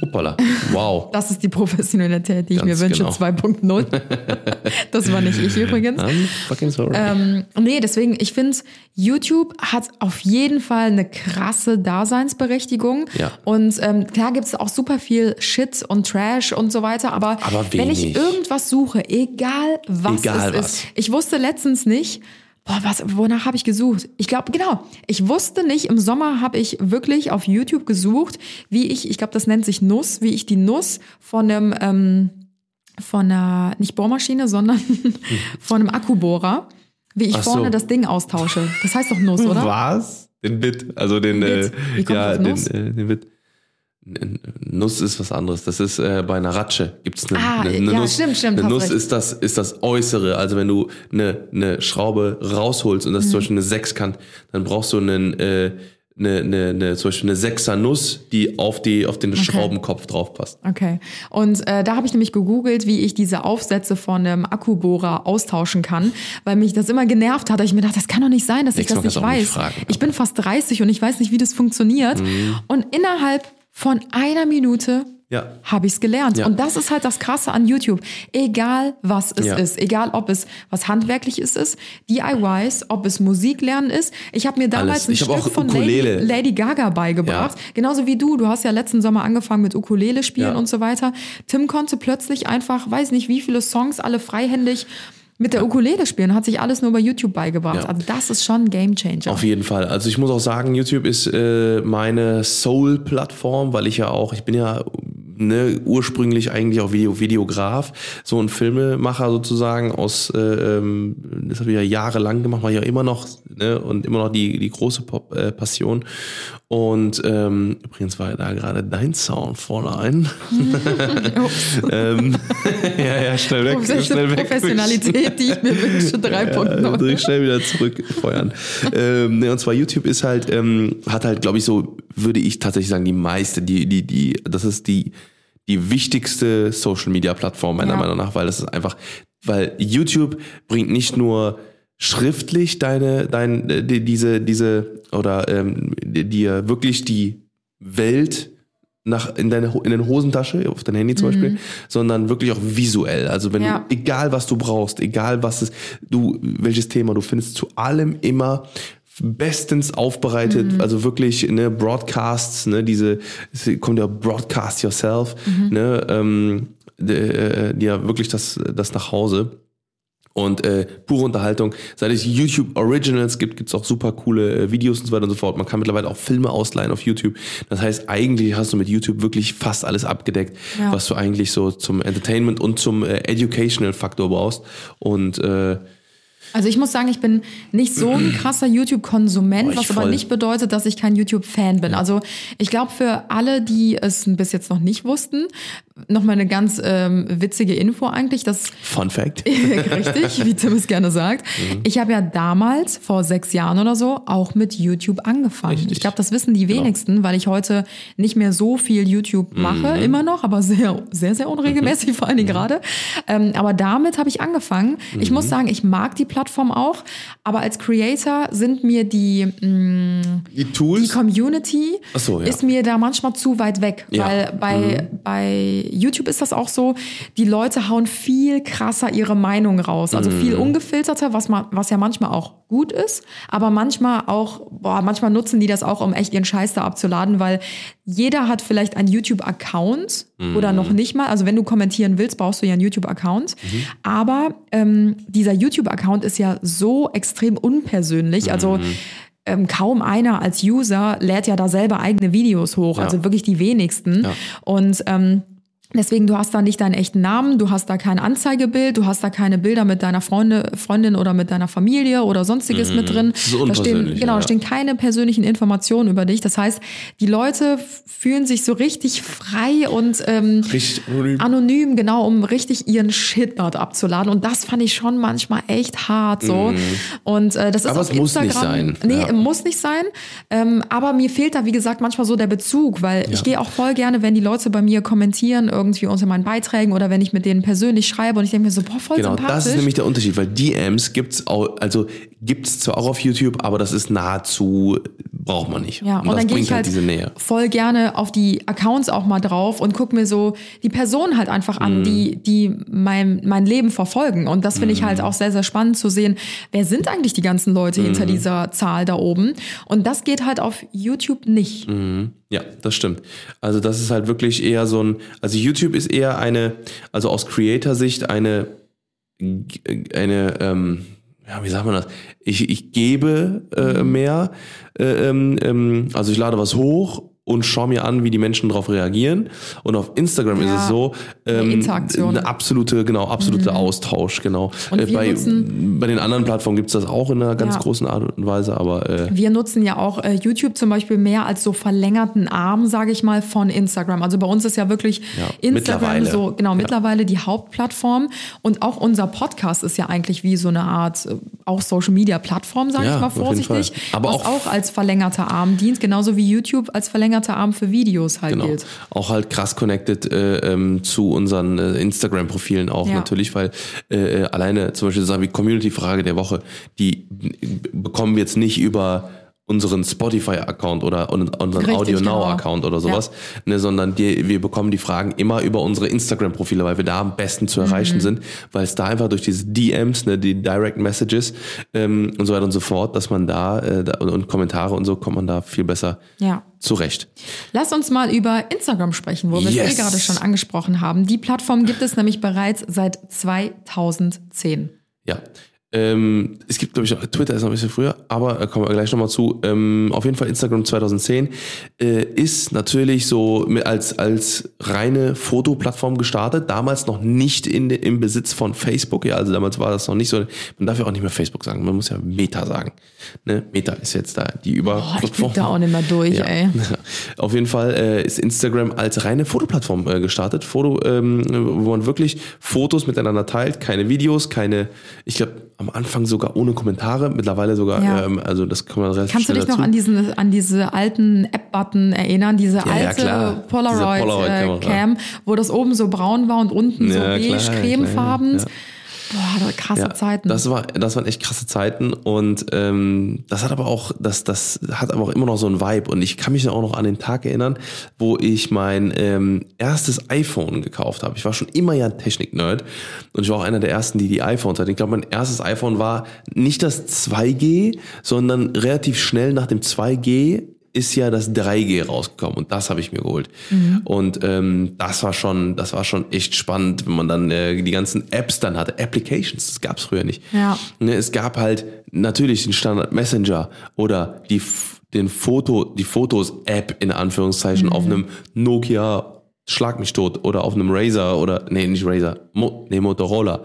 Hoppala. Wow. das ist die Professionalität, die ich Ganz mir wünsche, genau. 2.0. das war nicht ich übrigens. I'm fucking sorry. Ähm, nee, deswegen, ich finde, YouTube hat auf jeden Fall eine krasse Daseinsberechtigung. Ja. Und ähm, klar gibt es auch super viel Shit und Trash und so weiter, aber, Aber wenn ich irgendwas suche, egal was Egal es was. ist. Ich wusste letztens nicht, boah, was, wonach habe ich gesucht? Ich glaube, genau, ich wusste nicht, im Sommer habe ich wirklich auf YouTube gesucht, wie ich, ich glaube, das nennt sich Nuss, wie ich die Nuss von einem, ähm, von einer, nicht Bohrmaschine, sondern von einem Akkubohrer, wie ich Ach so. vorne das Ding austausche. Das heißt doch Nuss, oder? Was? Den Bit, also den, Bit? äh, ja, den, äh, den Bit. Nuss ist was anderes. Das ist äh, bei einer Ratsche gibt's eine, Ah, eine, eine ja, Nuss. stimmt, stimmt, Eine Nuss recht. ist das ist das Äußere. Also wenn du eine, eine Schraube rausholst und das ist Mhm. zum Beispiel eine Sechskant, dann brauchst du einen äh, eine, eine, eine, zum Beispiel eine Sechser Nuss, die auf die auf den Schraubenkopf drauf passt. Okay. Und äh, da habe ich nämlich gegoogelt, wie ich diese Aufsätze von einem Akkubohrer austauschen kann, weil mich das immer genervt hat. Ich mir gedacht, das kann doch nicht sein, dass ich Nächstes das Mal nicht weiß. nicht fragen, ich bin fast 30 und ich weiß nicht, wie das funktioniert. Und innerhalb von einer Minute Ja. habe ich es gelernt. Ja. Und das ist halt das Krasse an YouTube. Egal was es Ja. ist, egal ob es was handwerkliches ist, DIYs, ob es Musik lernen ist. Ich habe mir damals Alles. Ich ein hab Stück von. Lady, Lady Gaga beigebracht. Genauso wie du. Du hast ja letzten Sommer angefangen mit Ukulele spielen und so weiter. Tim konnte plötzlich einfach, weiß nicht, wie viele Songs alle freihändig mit der Ukulele spielen. Hat sich alles nur bei YouTube beigebracht. Ja. Also das ist schon ein Game Changer. Auf jeden Fall. Also ich muss auch sagen, YouTube ist äh, meine Soul-Plattform, weil ich ja auch, ich bin ja ne, ursprünglich eigentlich auch Video, Videograf, so ein Filmemacher sozusagen aus, äh, ähm, das habe ich ja jahrelang gemacht, ich ja immer noch ne, und immer noch die, die große Pop, äh, Passion. Und ähm, übrigens war da gerade dein Sound vorne ähm, ja, ja, schnell weg. Schnell weg. Professionalität, die ich mir wünsche, 3.0. Ja, schnell wieder zurückfeuern. ähm, ne, und zwar YouTube ist halt, ähm, hat halt, glaube ich, so, würde ich tatsächlich sagen, die meiste, die, die, die, das ist die, die wichtigste Social Media Plattform meiner Ja. Meinung nach, weil das ist einfach, weil YouTube bringt nicht nur schriftlich deine, dein, äh, die, diese, diese, oder ähm, dir wirklich die Welt nach in deine in den Hosentasche auf dein Handy zum Beispiel, sondern wirklich auch visuell. Also wenn Ja. du egal was du brauchst, egal was es du welches Thema du findest zu allem immer bestens aufbereitet, also wirklich ne Broadcasts, ne diese es kommt ja Broadcast yourself, ne ähm, äh, ja wirklich das das nach Hause und äh, pure Unterhaltung. Seit es YouTube Originals gibt, gibt's auch super coole äh, Videos und so weiter und so fort. Man kann mittlerweile auch Filme ausleihen auf YouTube. Das heißt, eigentlich hast du mit YouTube wirklich fast alles abgedeckt, Ja. was du eigentlich so zum Entertainment und zum äh, Educational Faktor brauchst. Und äh, Also ich muss sagen, ich bin nicht so ein krasser YouTube-Konsument, was aber voll. nicht bedeutet, dass ich kein YouTube-Fan bin. Also ich glaube, für alle, die es bis jetzt noch nicht wussten, nochmal eine ganz ähm, witzige Info eigentlich, dass Fun Fact. Richtig, wie Tim es gerne sagt. Mhm. Ich habe ja damals, vor sechs Jahren oder so, auch mit YouTube angefangen. Richtig. Genau. Ich glaube, das wissen die wenigsten, weil ich heute nicht mehr so viel YouTube mache, Mhm. immer noch, aber sehr, sehr, sehr unregelmäßig, vor allen Dingen gerade. Ähm, aber damit habe ich angefangen. Ich Mhm. muss sagen, ich mag die Plattform auch, aber als Creator sind mir die, mh, Die die Tools. Community Ach so, ja. ist mir da manchmal zu weit weg, Ja. Mhm. weil bei, bei YouTube ist das auch so, die Leute hauen viel krasser ihre Meinung raus, also Mhm. viel ungefilterter, was man, was ja manchmal auch gut ist, aber manchmal auch, boah, manchmal nutzen die das auch, um echt ihren Scheiß da abzuladen, weil jeder hat vielleicht einen YouTube-Account oder noch nicht mal, also wenn du kommentieren willst, brauchst du ja einen YouTube-Account, aber ähm, dieser YouTube-Account ist ja so extrem unpersönlich, also ähm, kaum einer als User lädt ja da selber eigene Videos hoch, Ja. also wirklich die wenigsten. Ja. Und ähm, Deswegen, du hast da nicht deinen echten Namen, du hast da kein Anzeigebild, du hast da keine Bilder mit deiner Freunde, Freundin oder mit deiner Familie oder sonstiges mit drin. Mhm. Das ist da stehen, genau, ja. da stehen keine persönlichen Informationen über dich. Das heißt, die Leute fühlen sich so richtig frei und ähm, Richtig anonym. anonym, genau, um richtig ihren Shit dort abzuladen. Und das fand ich schon manchmal echt hart so. Und äh, das ist. Aber auf es muss nicht Instagram. sein. Nee, Ja. muss nicht sein. Ähm, aber mir fehlt da, wie gesagt, manchmal so der Bezug, weil ich gehe auch voll gerne, wenn die Leute bei mir kommentieren, irgendwie unter meinen Beiträgen oder wenn ich mit denen persönlich schreibe und ich denke mir so, boah, voll Genau, sympathisch. das ist nämlich der Unterschied, weil DMs gibt's auch, also gibt's zwar auch auf YouTube, aber das ist nahezu, braucht man nicht. Ja, und, das dann gehe ich halt diese Nähe. voll gerne auf die Accounts auch mal drauf und guck mir so die Personen halt einfach Mhm. an, die, die mein, mein Leben verfolgen. Und das finde ich Mhm. halt auch sehr, sehr spannend zu sehen, wer sind eigentlich die ganzen Leute hinter Mhm. dieser Zahl da oben. Und das geht halt auf YouTube nicht. Ja, das stimmt. Also das ist halt wirklich eher so ein, also YouTube ist eher eine, also aus Creator-Sicht eine, eine, ähm, ja, wie sagt man das? Ich, ich gebe äh, mehr, äh, ähm, ähm, also ich lade was hoch und schaue mir an, wie die Menschen darauf reagieren. Und auf Instagram ist Ja, es so, ähm, Interaktion. Mhm. eine absolute, genau, absolute Austausch, genau. Äh, bei, nutzen- bei den anderen Plattformen gibt's das auch in einer ganz Ja. großen Art und Weise, aber äh, Wir nutzen ja auch äh, YouTube zum Beispiel mehr als so verlängerten Arm, sage ich mal, von Instagram. Also bei uns ist ja wirklich Ja, Instagram so, genau, mittlerweile die Hauptplattform. Und auch unser Podcast ist ja eigentlich wie so eine Art, äh, auch Social Media Plattform, sage ich mal vorsichtig. Aber auch- auch als verlängerter Arm dient, genauso wie YouTube als verlängerter Arm für Videos halt Genau. gilt. Auch halt krass connected äh, ähm, zu unseren äh, Instagram-Profilen auch Ja. natürlich, weil äh, äh, alleine zum Beispiel sagen wir Community-Frage der Woche, die äh, bekommen wir jetzt nicht über unseren Spotify-Account oder un- unseren Audio genau. Now-Account oder sowas, ne, sondern die, wir bekommen die Fragen immer über unsere Instagram-Profile, weil wir da am besten zu Mhm. erreichen sind, weil es da einfach durch diese DMs, ne, die Direct Messages ähm, und so weiter und so fort, dass man da, äh, da und Kommentare und so kommt man da viel besser Ja. zurecht. Lass uns mal über Instagram sprechen, wo wir es Yes. eh gerade schon angesprochen haben. Die Plattform gibt es nämlich bereits seit 2010. Ja. Ähm, es gibt, glaube ich, Twitter ist noch ein bisschen früher, aber äh, kommen wir gleich nochmal zu. Ähm, auf jeden Fall Instagram 2010 äh, ist natürlich so mit, als, als reine Fotoplattform gestartet, damals noch nicht in, im Besitz von Facebook, ja, also damals war das noch nicht so, man darf ja auch nicht mehr Facebook sagen, man muss ja Meta sagen. Ne? Meta ist jetzt da die ich Überplattform. blick da auch nicht mehr durch, Ja. ey. Auf jeden Fall äh, ist Instagram als reine Fotoplattform äh, gestartet, Foto, ähm, wo man wirklich Fotos miteinander teilt, keine Videos, keine, ich glaube am Anfang sogar ohne Kommentare, mittlerweile sogar, Ja. ähm, also das kann man relativ Kannst du dich noch dazu. an, diesen, an diese alten App-Button erinnern? Diese ja, alte. Diese Polaroid-Cam, Polaroid-Kamera. wo das oben so braun war und unten so Ja, Boah, krasse Ja, Zeiten. Das war, das waren echt krasse Zeiten und ähm, das hat aber auch, das, das hat aber auch immer noch so einen Vibe und ich kann mich auch noch an den Tag erinnern, wo ich mein ähm, erstes iPhone gekauft habe. Ich war schon immer ja ein Technik-Nerd und ich war auch einer der ersten, die die iPhones hatten. Ich glaube, mein erstes iPhone war nicht das 2G, sondern relativ schnell nach dem 2G ist ja das 3G rausgekommen und das habe ich mir geholt. Und ähm, das war schon, das war schon echt spannend, wenn man dann äh, die ganzen Apps dann hatte, Applications, das gab es früher nicht. Ja. Ne, es gab halt natürlich den Standard Messenger oder die den Foto, die Fotos-App in Anführungszeichen auf einem Nokia Schlag mich tot oder auf einem Razer oder nee, nicht Razer, Mo, nee, Motorola.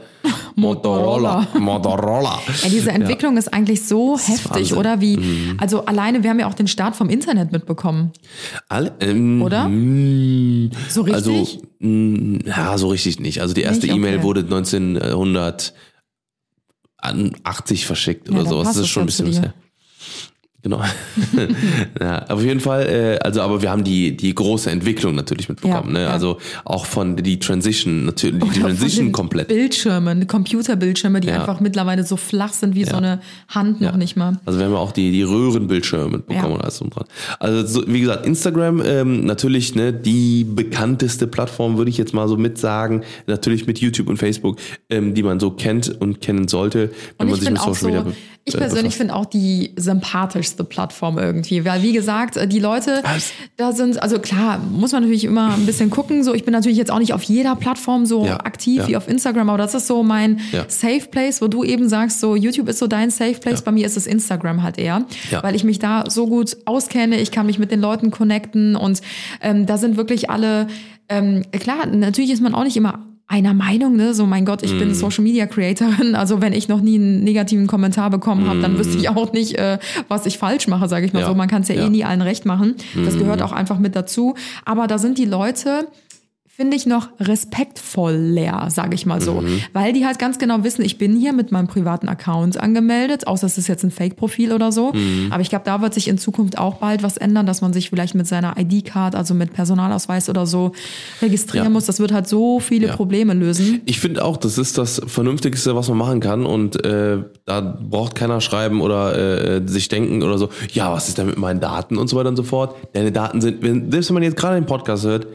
Motorola. Motorola. Ja, diese Entwicklung ist eigentlich so heftig, Wahnsinn. Mhm. oder? Wie, also alleine, wir haben ja auch den Start vom Internet mitbekommen. Alle, ähm, Oder? mm, So richtig? Also, mm, ja, so richtig nicht. Also die erste? E-Mail Okay. wurde 1980 verschickt Ja, oder sowas. Das ist schon ein ja bisschen bisher. Genau. ja, auf jeden Fall, äh, also aber wir haben die, die große Entwicklung natürlich mitbekommen. Ja, ne? ja. Also auch von die Transition, natürlich, die Oder Transition komplett. Bildschirmen, Computerbildschirme, die Ja. einfach mittlerweile so flach sind wie so eine Hand noch nicht mal. Also wir haben ja auch die, die Röhrenbildschirme mitbekommen und alles drum dran. Also so, wie gesagt, Instagram ähm, natürlich ne, die bekannteste Plattform, würde ich jetzt mal so mit sagen. Natürlich mit YouTube und Facebook, ähm, die man so kennt und kennen sollte, wenn Und man ich sich mit Social so, Media ich äh, persönlich finde auch die sympathischste Plattform irgendwie, weil wie gesagt, äh, die Leute, Was? da sind, also klar, muss man natürlich immer ein bisschen gucken, so ich bin natürlich jetzt auch nicht auf jeder Plattform so Ja, aktiv ja. wie auf Instagram, aber das ist so mein Ja. Safe Place, wo du eben sagst, so YouTube ist so dein Safe Place, bei mir ist es Instagram halt eher, weil ich mich da so gut auskenne, ich kann mich mit den Leuten connecten und ähm, da sind wirklich alle, ähm, klar, natürlich ist man auch nicht immer einer Meinung, ne? So, mein Gott, ich Mhm. bin Social Media Creatorin. Also wenn ich noch nie einen negativen Kommentar bekommen habe, dann wüsste ich auch nicht, äh, was ich falsch mache, sage ich mal Mhm. Ja. so. Man kann es ja, Ja. Mhm. eh nie allen recht machen. Das gehört auch einfach mit dazu. Aber da sind die Leute, finde ich noch respektvoller, sage ich mal so. Mhm. Weil die halt ganz genau wissen, ich bin hier mit meinem privaten Account angemeldet, außer es ist jetzt ein Fake-Profil oder so. Mhm. Aber ich glaube, da wird sich in Zukunft auch bald was ändern, dass man sich vielleicht mit seiner ID-Card, also mit Personalausweis oder so registrieren Ja. muss. Das wird halt so viele Ja. Probleme lösen. Ich finde auch, das ist das Vernünftigste, was man machen kann. Und äh, da braucht keiner schreiben oder äh, sich denken oder so, ja, was ist denn mit meinen Daten und so weiter und so fort. Deine Daten sind, wenn, selbst wenn man jetzt gerade den Podcast hört,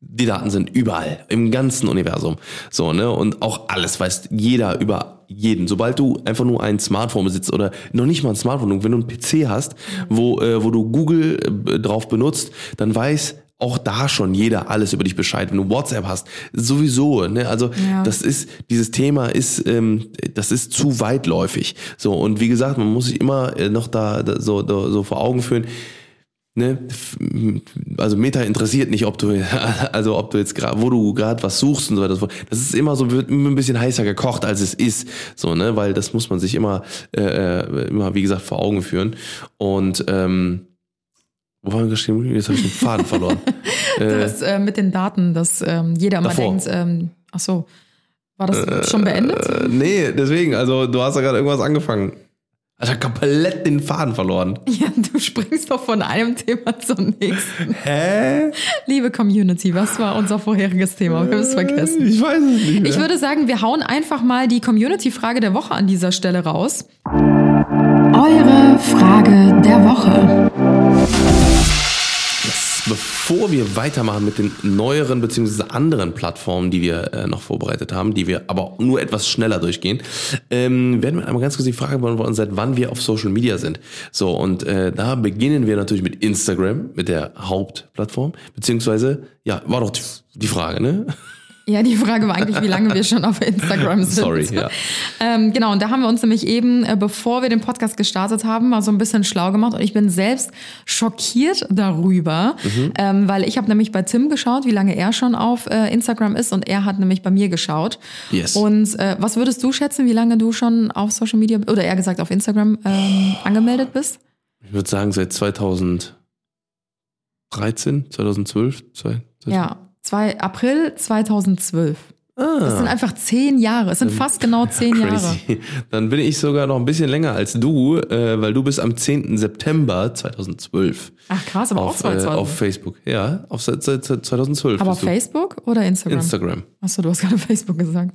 die Daten sind überall, im ganzen Universum. So, ne? Und auch alles weiß jeder über jeden. Sobald du einfach nur ein Smartphone besitzt oder noch nicht mal ein Smartphone, wenn du einen PC hast, wo, äh, wo du Google äh, drauf benutzt, dann weiß auch da schon jeder alles über dich Bescheid. Wenn du WhatsApp hast, sowieso. Ne? Also Ja. das ist, dieses Thema ist, ähm, das ist zu weitläufig. So, und wie gesagt, man muss sich immer äh, noch da, da so, da, so vor Augen führen, Ne? Also Meta interessiert nicht, ob du, also ob du jetzt gerade, wo du gerade was suchst und so weiter. Das ist immer so, wird immer ein bisschen heißer gekocht, als es ist. So, ne, weil das muss man sich immer, äh, äh, immer, wie gesagt, vor Augen führen. Und ähm, wo waren wir geschrieben? Jetzt habe ich den Faden verloren. äh, Das äh, mit den Daten, dass ähm, jeder immer Davor. denkt, ähm, ach so, war das schon beendet? äh, nee, deswegen, also du hast ja gerade irgendwas angefangen. Also komplett den Faden verloren. Ja, du springst doch von einem Thema zum nächsten. Hä? Liebe Community, was war unser vorheriges Thema? Wir haben es vergessen. Ich weiß es nicht mehr. Ich würde sagen, wir hauen einfach mal die Community-Frage der Woche an dieser Stelle raus. Eure Frage der Woche. Bevor wir weitermachen mit den neueren bzw. anderen Plattformen, die wir äh, noch vorbereitet haben, die wir aber nur etwas schneller durchgehen, ähm, werden wir einmal ganz kurz die Frage beantworten, seit wann wir auf Social Media sind. So, und äh, da beginnen wir natürlich mit Instagram, mit der Hauptplattform, beziehungsweise, ja, war doch die, die Frage, ne? Ja, die Frage war eigentlich, wie lange wir schon auf Instagram sind. Sorry, ja. Ähm, genau, und da haben wir uns nämlich eben, äh, bevor wir den Podcast gestartet haben, mal so ein bisschen schlau gemacht. Und ich bin selbst schockiert darüber, Mhm. ähm, weil ich habe nämlich bei Tim geschaut, wie lange er schon auf äh, Instagram ist und er hat nämlich bei mir geschaut. Yes. Und äh, was würdest du schätzen, wie lange du schon auf Social Media oder eher gesagt auf Instagram ähm, angemeldet bist? Ich würde sagen, seit 2013, 2012, zwei, Ja, zwei, April 2012. Ah, Das sind einfach zehn Jahre. Es sind fast genau zehn Jahre. crazy. Dann bin ich sogar noch ein bisschen länger als du, äh, weil du bist am 10. September 2012 Ach krass, aber auch auf, äh, 2012. auf Facebook. Ja, auf seit, seit, seit 2012 aber du. Facebook oder Instagram? Instagram. Achso, du hast gerade Facebook gesagt.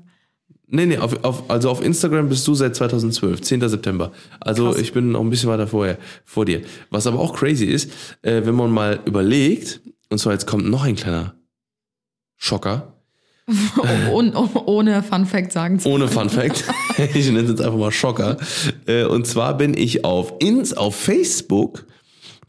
Nee, nee, auf, auf, also auf Instagram bist du seit 2012, 10. September. Also Krass. ich bin noch ein bisschen weiter vorher, vor dir. Was aber auch crazy ist, äh, wenn man mal überlegt, und zwar jetzt kommt noch ein kleiner Schocker, ohne, ohne Fun Fact sagen zu ohne Fun Fact. ich nenne es jetzt einfach mal Schocker. Äh, und zwar bin ich auf, ins, auf Facebook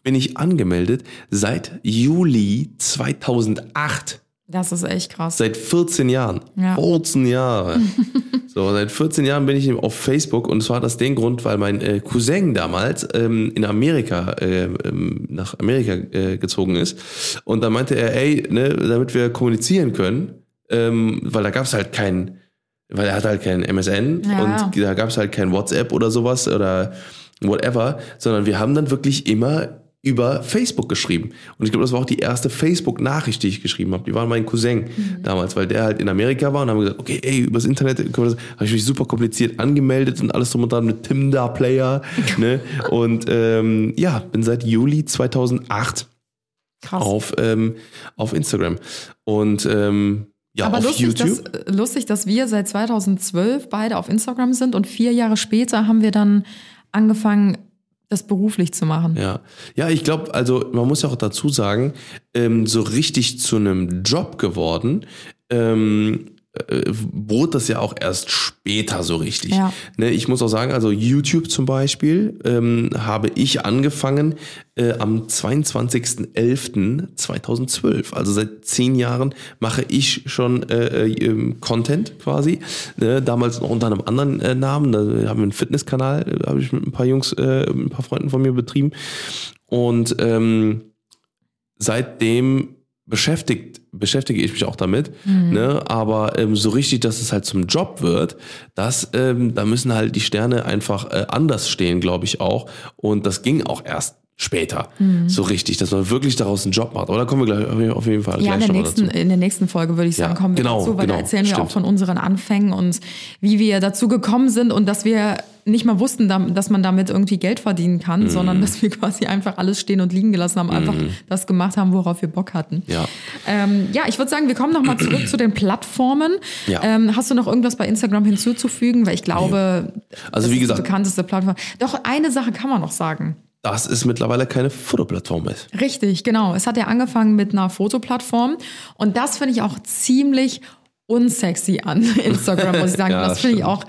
bin ich angemeldet seit Juli 2008. Das ist echt krass. Seit 14 Jahren. Ja. 14 Jahre. so, seit 14 Jahren bin ich auf Facebook und zwar hat das den Grund, weil mein äh, Cousin damals ähm, in Amerika, äh, ähm, nach Amerika äh, gezogen ist. Und da meinte er, ey, ne, damit wir kommunizieren können, ähm, weil da gab es halt kein, weil er hat halt kein MSN Ja. und da gab es halt kein WhatsApp oder sowas oder whatever, sondern wir haben dann wirklich immer über Facebook geschrieben. Und ich glaube, das war auch die erste Facebook-Nachricht, die ich geschrieben habe. Die war mein Cousin damals, weil der halt in Amerika war und haben gesagt, okay, ey, übers Internet habe ich mich super kompliziert angemeldet und alles drum und dran mit Tinder Player. ne? Und ähm, ja, bin seit Juli 2008 Krass. auf, ähm, auf Instagram. Und ähm, ja, Aber auf lustig dass, YouTube. äh, lustig, dass wir seit 2012 beide auf Instagram sind und vier Jahre später haben wir dann angefangen, das beruflich zu machen. Ja, ja, ich glaube, also man muss ja auch dazu sagen, ähm, so richtig zu einem Job geworden, ähm, äh, wurde das ja auch erst später so richtig. Ja. Ne, ich muss auch sagen, also YouTube zum Beispiel ähm, habe ich angefangen äh, am 22.11.2012. Also seit zehn Jahren mache ich schon äh, äh, ähm, Content quasi. Ne, damals noch unter einem anderen äh, Namen. Da haben wir einen Fitnesskanal, äh, habe ich mit ein paar Jungs, ein paar Freunden von mir betrieben. Und ähm, seitdem beschäftigt, beschäftige ich mich auch damit. Ne? Aber ähm, so richtig, dass es halt zum Job wird, das, ähm, da müssen halt die Sterne einfach äh, anders stehen, glaube ich auch. Und das ging auch erst später so richtig, dass man wirklich daraus einen Job macht. Da kommen wir gleich auf jeden Fall Ja, in gleich der, noch mal nächsten, dazu. in der nächsten Folge würde ich sagen, Ja, kommen wir genau, dazu, weil da genau, erzählen wir auch stimmt. von unseren Anfängen und wie wir dazu gekommen sind und dass wir nicht mal wussten, da- dass man damit irgendwie Geld verdienen kann, Mhm. sondern dass wir quasi einfach alles stehen und liegen gelassen haben, einfach das gemacht haben, worauf wir Bock hatten. Ja. Ähm, ja, ich würde sagen, wir kommen nochmal zurück zu den Plattformen. Ja. Ähm, hast du noch irgendwas bei Instagram hinzuzufügen? Weil ich glaube, Also das wie ist gesagt- die bekannteste Plattform. Doch eine Sache kann man noch sagen. Dass es mittlerweile keine Fotoplattform ist. Richtig, genau. Es hat ja angefangen mit einer Fotoplattform und das finde ich auch ziemlich unsexy an Instagram, muss ich sagen. Ja, das finde ich auch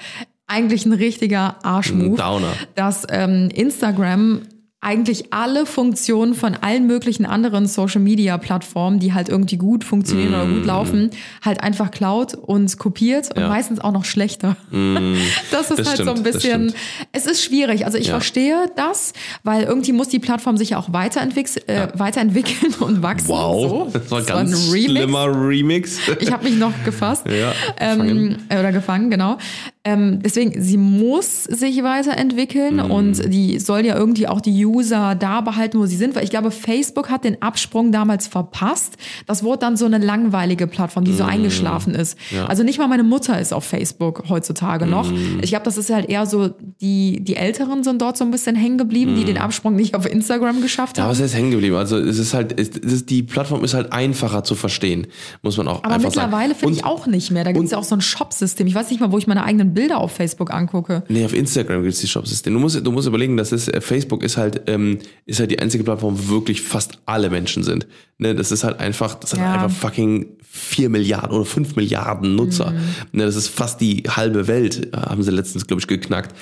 eigentlich ein richtiger Arschmove. Downer. Dass ähm, Instagram eigentlich alle Funktionen von allen möglichen anderen Social-Media-Plattformen, die halt irgendwie gut funktionieren oder gut laufen, halt einfach klaut und kopiert und Mm. Ja. Mm. meistens auch noch schlechter. das ist Das halt so ein stimmt, bisschen, stimmt. es ist schwierig. Also ich Ja. verstehe das, weil irgendwie muss die Plattform sich ja auch weiterentwick äh, weiterentwickeln und wachsen. Wow, so. das war Das war ein ganz Remix. schlimmer Remix. Ich habe mich noch gefasst. Ja, ähm, äh, oder gefangen, genau. Ähm, deswegen, sie muss sich weiterentwickeln Mhm. und die soll ja irgendwie auch die User da behalten, wo sie sind, weil ich glaube, Facebook hat den Absprung damals verpasst. Das wurde dann so eine langweilige Plattform, die so eingeschlafen ist. Mhm. Ja. Also nicht mal meine Mutter ist auf Facebook heutzutage noch. Mhm. Ich glaube, das ist halt eher so, die, die Älteren sind dort so ein bisschen hängen geblieben, die den Absprung nicht auf Instagram geschafft Mhm. Ja, haben. was heißt hängen geblieben? Also es ist halt, es ist, die Plattform ist halt einfacher zu verstehen, muss man auch Aber mittlerweile finde ich auch nicht mehr. Da gibt es ja auch so ein Shop-System. Ich weiß nicht mal, wo ich meine eigenen Bilder auf Facebook angucke. Nee, auf Instagram gibt's die Shopsysteme. Du musst, du musst überlegen, dass es, äh, Facebook ist halt, ähm, ist halt die einzige Plattform, wo wirklich fast alle Menschen sind. Ne, das ist halt einfach, das hat Ja. einfach fucking vier Milliarden oder fünf Milliarden Nutzer. Mhm. Ne, das ist fast die halbe Welt, äh, haben sie letztens, glaube ich, geknackt.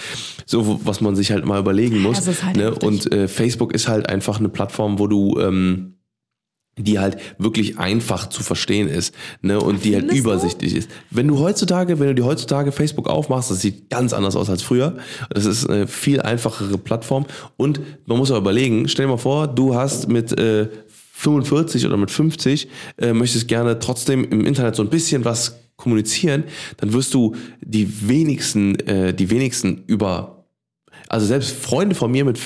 So, was man sich halt mal überlegen muss. ist halt ne? Und äh, Facebook ist halt einfach eine Plattform, wo du, ähm, die halt wirklich einfach zu verstehen ist ne, und die halt übersichtlich ist. Wenn du heutzutage, wenn du dir heutzutage Facebook aufmachst, das sieht ganz anders aus als früher. Das ist eine viel einfachere Plattform und man muss auch überlegen, stell dir mal vor, du hast mit äh, 45 oder mit 50 äh, möchtest gerne trotzdem im Internet so ein bisschen was kommunizieren, dann wirst du die wenigsten, äh, die wenigsten über also selbst Freunde von mir mit,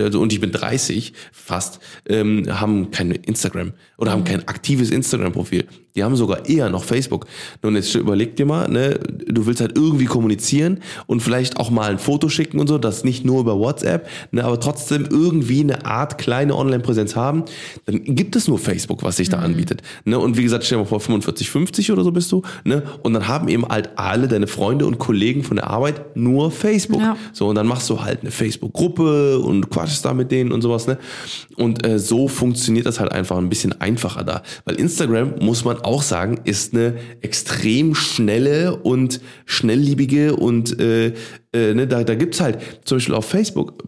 also, und ich bin 30 fast, ähm, haben kein Instagram oder haben kein aktives Instagram-Profil. Die haben sogar eher noch Facebook. Nun, jetzt überleg dir mal, ne, du willst halt irgendwie kommunizieren und vielleicht auch mal ein Foto schicken und so, das nicht nur über WhatsApp, ne, aber trotzdem irgendwie eine Art kleine Online-Präsenz haben, dann gibt es nur Facebook, was sich da anbietet. Ne, und wie gesagt, stell dir mal vor, 45, 50 oder so bist du, ne, und dann haben eben halt alle deine Freunde und Kollegen von der Arbeit nur Facebook. Ja. So, und dann machst du halt eine Facebook-Gruppe und quatschst da mit denen und sowas, ne? Und äh, so funktioniert das halt einfach ein bisschen einfacher da. Weil Instagram, muss man auch sagen, ist eine extrem schnelle und schnellliebige und äh, äh, ne, da, da gibt's halt zum Beispiel auf Facebook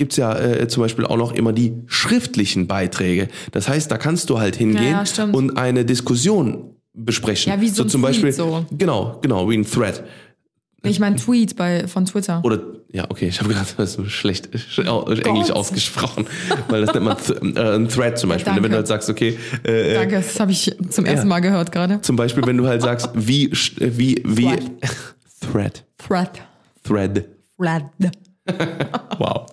gibt's ja äh, zum Beispiel auch noch immer die schriftlichen Beiträge. Das heißt, da kannst du halt hingehen Ja, und eine Diskussion besprechen. Ja, wie so ein zum Tweet Beispiel, so. Genau, genau, wie ein Thread. Ich meine Tweet bei, von Twitter. Oder, ja, okay, ich habe gerade so schlecht sch- au- Englisch ausgesprochen, weil das nennt man th äh, ein Thread zum Beispiel. Danke. Wenn du halt sagst, okay, äh, äh, Danke, das habe ich zum ersten Mal gehört gerade. zum Beispiel, wenn du halt sagst, wie, äh, wie, wie, Thread. Thread, Thread. Thread. Wow.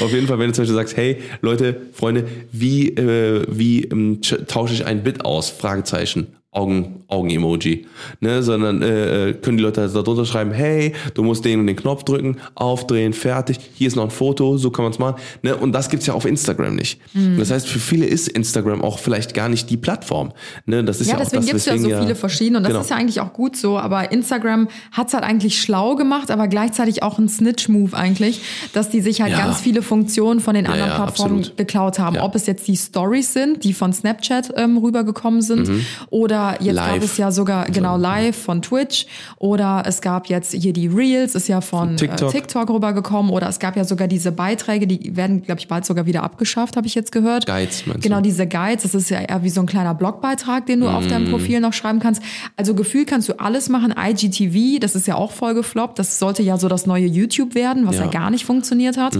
Auf jeden Fall, wenn du zum Beispiel sagst, hey, Leute, Freunde, wie, äh, wie ähm, ch- tausche ich ein Bit aus? Fragezeichen. Augen, Augen-Emoji. Ne, sondern äh, äh, können die Leute halt da drunter schreiben, hey, du musst den und den Knopf drücken, aufdrehen, fertig, hier ist noch ein Foto, so kann man es machen. Ne, und das gibt's ja auf Instagram nicht. Mhm. Das heißt, für viele ist Instagram auch vielleicht gar nicht die Plattform. Ne, das ist ja, Ja, auch deswegen das, gibt's ja so viele verschiedene und das genau. ist ja eigentlich auch gut so, aber Instagram hat's halt eigentlich schlau gemacht, aber gleichzeitig auch ein Snitch-Move eigentlich, dass die sich halt Ja. ganz viele Funktionen von den anderen Plattformen absolut. geklaut haben. Ob es jetzt die Stories sind, die von Snapchat ähm, rübergekommen sind oder jetzt gab Mhm. Live. es ja sogar genau live von Twitch oder es gab jetzt hier die Reels, ist ja von, Von TikTok. Äh, TikTok rübergekommen oder es gab ja sogar diese Beiträge, die werden, glaube ich, bald sogar wieder abgeschafft, habe ich jetzt gehört. Guides, meinst Genau, du? diese Guides, das ist ja eher wie so ein kleiner Blogbeitrag, den du auf Mm. deinem Profil noch schreiben kannst. Also gefühlt kannst du alles machen. IGTV, das ist ja auch voll gefloppt. Das sollte ja so das neue YouTube werden, was ja, Ja. Gar nicht funktioniert hat.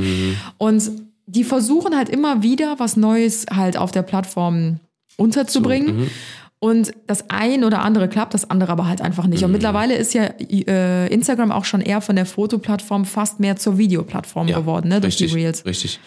Und die versuchen halt immer wieder was Neues halt auf der Plattform unterzubringen. mhm. Und das ein oder andere klappt, das andere aber halt einfach nicht. Und Mhm. mittlerweile ist ja äh, Instagram auch schon eher von der Fotoplattform fast mehr zur Videoplattform geworden, ne, durch richtig, die Reels. Richtig.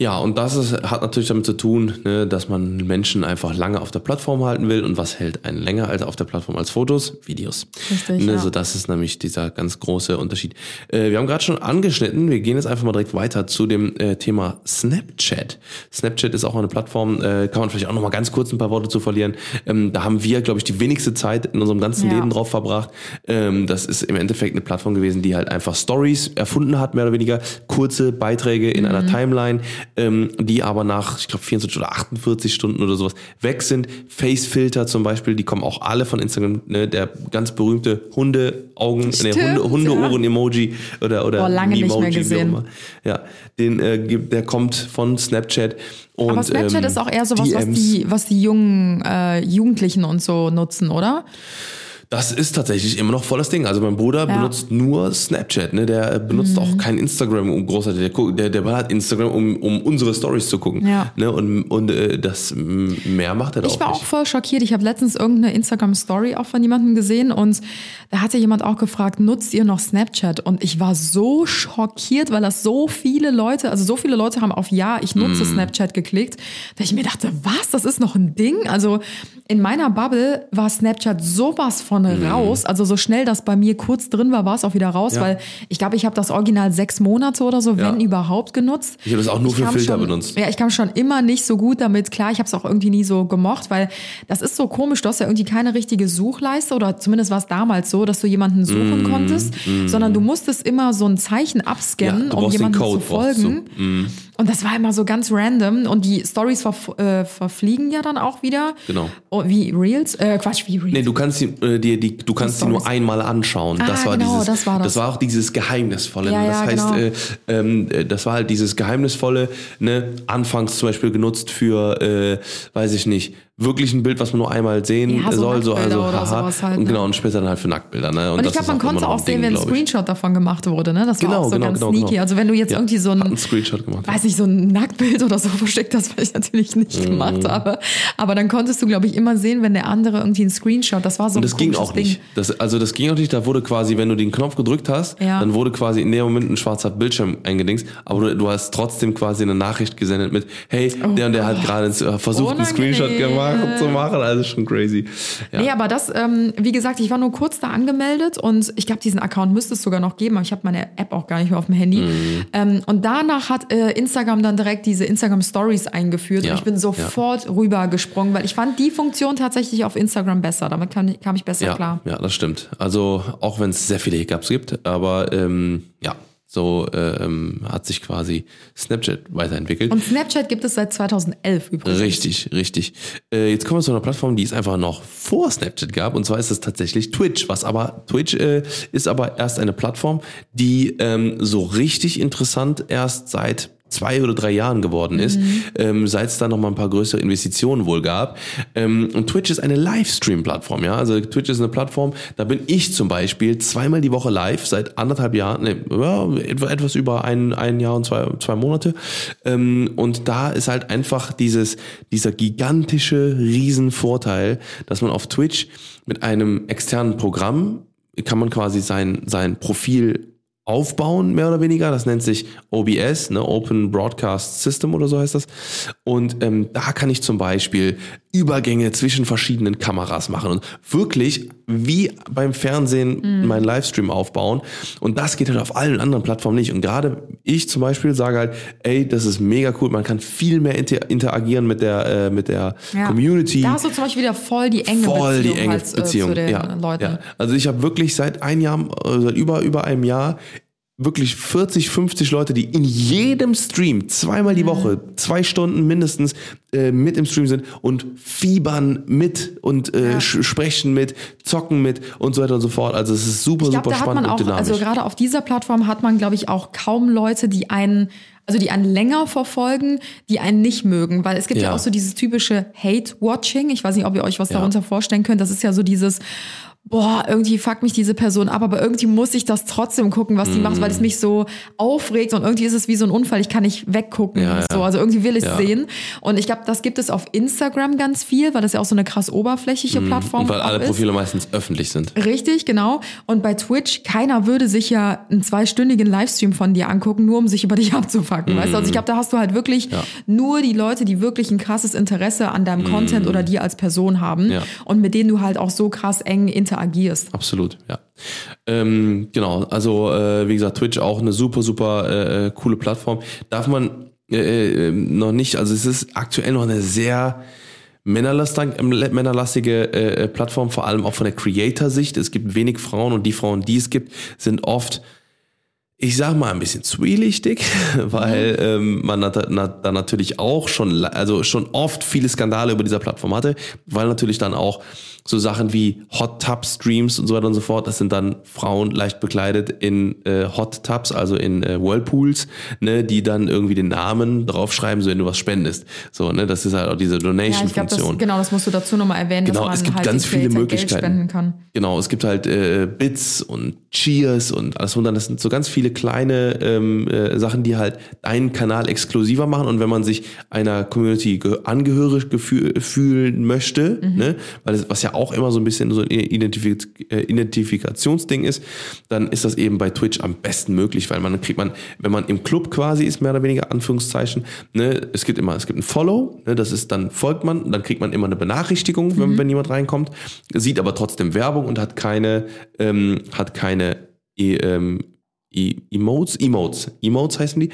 Ja, und das ist, hat natürlich damit zu tun, ne, dass man Menschen einfach lange auf der Plattform halten will. Und was hält einen länger als auf der Plattform als Fotos? Videos. Richtig, Ne, ja. So, das ist nämlich dieser ganz große Unterschied. Äh, wir haben gerade schon angeschnitten, wir gehen jetzt einfach mal direkt weiter zu dem äh, Thema Snapchat. Snapchat ist auch eine Plattform, äh, kann man vielleicht auch noch mal ganz kurz ein paar Worte zu verlieren. Ähm, da haben wir, glaube ich, die wenigste Zeit in unserem ganzen Ja. Leben drauf verbracht. Ähm, das ist im Endeffekt eine Plattform gewesen, die halt einfach Stories erfunden hat, mehr oder weniger kurze Beiträge in Mhm. einer Timeline, ähm, die aber nach, ich glaube, 24 oder 48 Stunden oder sowas weg sind. Facefilter zum Beispiel, die kommen auch alle von Instagram. Ne? Der ganz berühmte Hundeaugen, Stimmt, Hunde. Hundeohren-Emoji oder oder Boah, lange nicht mehr Memoji, wie auch gesehen. immer. Ja, den äh, der kommt von Snapchat. Und, Aber Snapchat ähm, ist auch eher sowas, was DMs. die, was die jungen äh, Jugendlichen und so nutzen, oder? Das ist tatsächlich immer noch voll das Ding. Also mein Bruder Ja. Mhm. benutzt nur Snapchat, ne? Der benutzt auch kein Instagram um großartig. Der, der, der hat Instagram, um, um unsere Stories zu gucken. Ja. Ne? Und, und äh, das mehr macht er da Ich auch war auch nicht. voll schockiert. Ich habe letztens irgendeine Instagram-Story auch von jemandem gesehen und da hatte jemand auch gefragt, nutzt ihr noch Snapchat? Und ich war so schockiert, weil das so viele Leute, also so viele Leute haben auf Ja, ich nutze Mm. Snapchat geklickt, dass ich mir dachte, was, das ist noch ein Ding? Also in meiner Bubble war Snapchat sowas von raus. Also so schnell das bei mir kurz drin war, war es auch wieder raus, Mm. Ja. weil ich glaube, ich habe das Original sechs Monate oder so, wenn Ja. überhaupt, genutzt. Ich habe das auch nur für kam Filter schon, benutzt. Ja, ich kam schon immer nicht so gut damit klar. Ich habe es auch irgendwie nie so gemocht, weil das ist so komisch. Du hast ja irgendwie keine richtige Suchleiste oder zumindest war es damals so, dass du jemanden suchen konntest, sondern du musstest immer so ein Zeichen abscannen, Mm, Ja, um brauchst den jemandem Code, zu folgen. Mm. Und das war immer so ganz random. Und die Stories verf äh, verfliegen ja dann auch wieder. Genau. Oh, wie Reels? Äh, Quatsch, wie Reels. Nee, du kannst sie, äh, die, die, du kannst sie nur einmal anschauen. das Ah, war genau, dieses, das war das. auch dieses Geheimnisvolle. Ja, ne? das ja, heißt, genau. äh, ähm, äh, das war halt dieses Geheimnisvolle, ne, anfangs zum Beispiel genutzt für, äh, weiß ich nicht, wirklich ein Bild, was man nur einmal sehen Ja, so soll, so also haha. halt, und ne? genau, und später dann halt für Nacktbilder, ne? Und ich das glaube, man konnte auch sehen, Ding, wenn ein ich. Screenshot davon gemacht wurde, ne? Das war Genau, auch so genau, ganz genau, sneaky. genau. Also wenn du jetzt irgendwie so ein, einen Screenshot gemacht. weiß ich, so ein Nacktbild oder so versteckt hast, was ich natürlich nicht Mhm. gemacht habe. Aber dann konntest du, glaube ich, immer sehen, wenn der andere irgendwie einen Screenshot, das war so Und ein das ging komisches auch Ding. nicht. Das, also das ging auch nicht, da wurde quasi, wenn du den Knopf gedrückt hast, Ja. dann wurde quasi in dem Moment ein schwarzer Bildschirm eingedingst, aber du, du hast trotzdem quasi eine Nachricht gesendet mit, hey, der und der hat gerade äh, versucht, einen Screenshot Unangenehm. gemacht, zu machen, also schon crazy. Ja. Nee, aber das, ähm, wie gesagt, ich war nur kurz da angemeldet und ich glaube, diesen Account müsste es sogar noch geben, aber ich habe meine App auch gar nicht mehr auf dem Handy. Mhm. Ähm, und danach hat äh, Instagram dann direkt diese Instagram Stories eingeführt Ja, und ich bin sofort rübergesprungen, weil ich fand die Funktion tatsächlich auf Instagram besser. Damit kam, ich- kam ich besser Ja, klar. ja, das stimmt. Also auch wenn es sehr viele Hiccups gibt, aber ähm, ja, so ähm, hat sich quasi Snapchat weiterentwickelt. Und Snapchat gibt es seit 2011 übrigens. Richtig, richtig. Äh, jetzt kommen wir zu einer Plattform, die es einfach noch vor Snapchat gab, und zwar ist es tatsächlich Twitch. Was aber Twitch äh, ist aber erst eine Plattform, die ähm, so richtig interessant erst seit zwei oder drei Jahren geworden ist, ähm, seit es da noch mal ein paar größere Investitionen wohl gab. Ähm, und Twitch ist eine Livestream-Plattform, ja. Also Twitch ist eine Plattform, da bin ich zum Beispiel zweimal die Woche live seit anderthalb Jahren, ne, ja, etwa, etwas über ein, ein Jahr und zwei, zwei Monate. Ähm, und da ist halt einfach dieses, dieser gigantische Riesenvorteil, dass man auf Twitch mit einem externen Programm kann man quasi sein, sein Profil aufbauen, mehr oder weniger. Das nennt sich OBS, ne? Open Broadcast System oder so heißt das. Und ähm, da kann ich zum Beispiel Übergänge zwischen verschiedenen Kameras machen und wirklich wie beim Fernsehen meinen Livestream aufbauen. Und das geht halt auf allen anderen Plattformen nicht. Und gerade ich zum Beispiel sage halt, ey, das ist mega cool. Man kann viel mehr inter interagieren mit der, äh, mit der Ja. Community Da hast du zum Beispiel wieder voll die enge voll Beziehung, die enge halt, äh, Beziehung zu den ja, Leuten. Ja. Also ich habe wirklich seit ein Jahr, äh, seit über über einem Jahr wirklich 40, 50 Leute, die in jedem Stream zweimal Mhm. die Woche, zwei Stunden mindestens äh, mit im Stream sind und fiebern mit und äh, Ja. sprechen mit, zocken mit und so weiter und so fort. Also es ist super, Ich glaube, super da hat spannend man auch, und dynamisch. also gerade auf dieser Plattform hat man, glaube ich, auch kaum Leute, die einen, also die einen länger verfolgen, die einen nicht mögen, weil es gibt ja, Ja. auch so dieses typische Hate-Watching. Ich weiß nicht, ob ihr euch was Ja. darunter vorstellen könnt. Das ist ja so dieses, boah, irgendwie fuckt mich diese Person ab, aber irgendwie muss ich das trotzdem gucken, was die macht, weil es mich so aufregt und irgendwie ist es wie so ein Unfall. Ich kann nicht weggucken. Ja. So, also irgendwie will ich es Ja. sehen. Und ich glaube, das gibt es auf Instagram ganz viel, weil das ja auch so eine krass oberflächliche Plattform und weil alle ist. Profile meistens öffentlich sind. Richtig, genau. Und bei Twitch, keiner würde sich ja einen zweistündigen Livestream von dir angucken, nur um sich über dich abzufacken. Weißt du? Also ich glaube, da hast du halt wirklich Ja. nur die Leute, die wirklich ein krasses Interesse an deinem Content oder dir als Person haben und mit denen du halt auch so krass eng interagierst. Absolut, ja. Ähm, genau, also äh, wie gesagt, Twitch auch eine super, super äh, äh, coole Plattform. Darf man äh, äh, noch nicht, also es ist aktuell noch eine sehr männerlastig, männerlastige äh, Plattform, vor allem auch von der Creator-Sicht. Es gibt wenig Frauen und die Frauen, die es gibt, sind oft ich sag mal ein bisschen zwielichtig, weil ähm, man nat na, da natürlich auch schon, also schon oft viele Skandale über dieser Plattform hatte, weil natürlich dann auch so Sachen wie Hot Tub Streams und so weiter und so fort, das sind dann Frauen leicht bekleidet in äh, Hot Tubs, also in äh, Whirlpools, ne, die dann irgendwie den Namen draufschreiben, so wenn du was spendest. So, ne, das ist halt auch diese Ja, Donation-Funktion. das, genau, das musst du dazu nochmal erwähnen, Genau, dass man es gibt halt ganz viele Möglichkeiten. Spenden kann. Genau, es gibt halt äh, Bits und Cheers und alles und dann das sind so ganz viele kleine ähm, äh, Sachen, die halt deinen Kanal exklusiver machen und wenn man sich einer Community ge angehörig fühlen möchte, Mhm. ne, weil es, was ja auch immer so ein bisschen so ein Identifiz äh, Identifikationsding ist, dann ist das eben bei Twitch am besten möglich, weil man kriegt man, wenn man im Club quasi ist, mehr oder weniger Anführungszeichen, ne, es gibt immer, es gibt ein Follow, ne, das ist dann folgt man, dann kriegt man immer eine Benachrichtigung, wenn, wenn jemand reinkommt, sieht aber trotzdem Werbung und hat keine, ähm, hat keine ähm, e Emotes, Emotes, Emotes heißen die.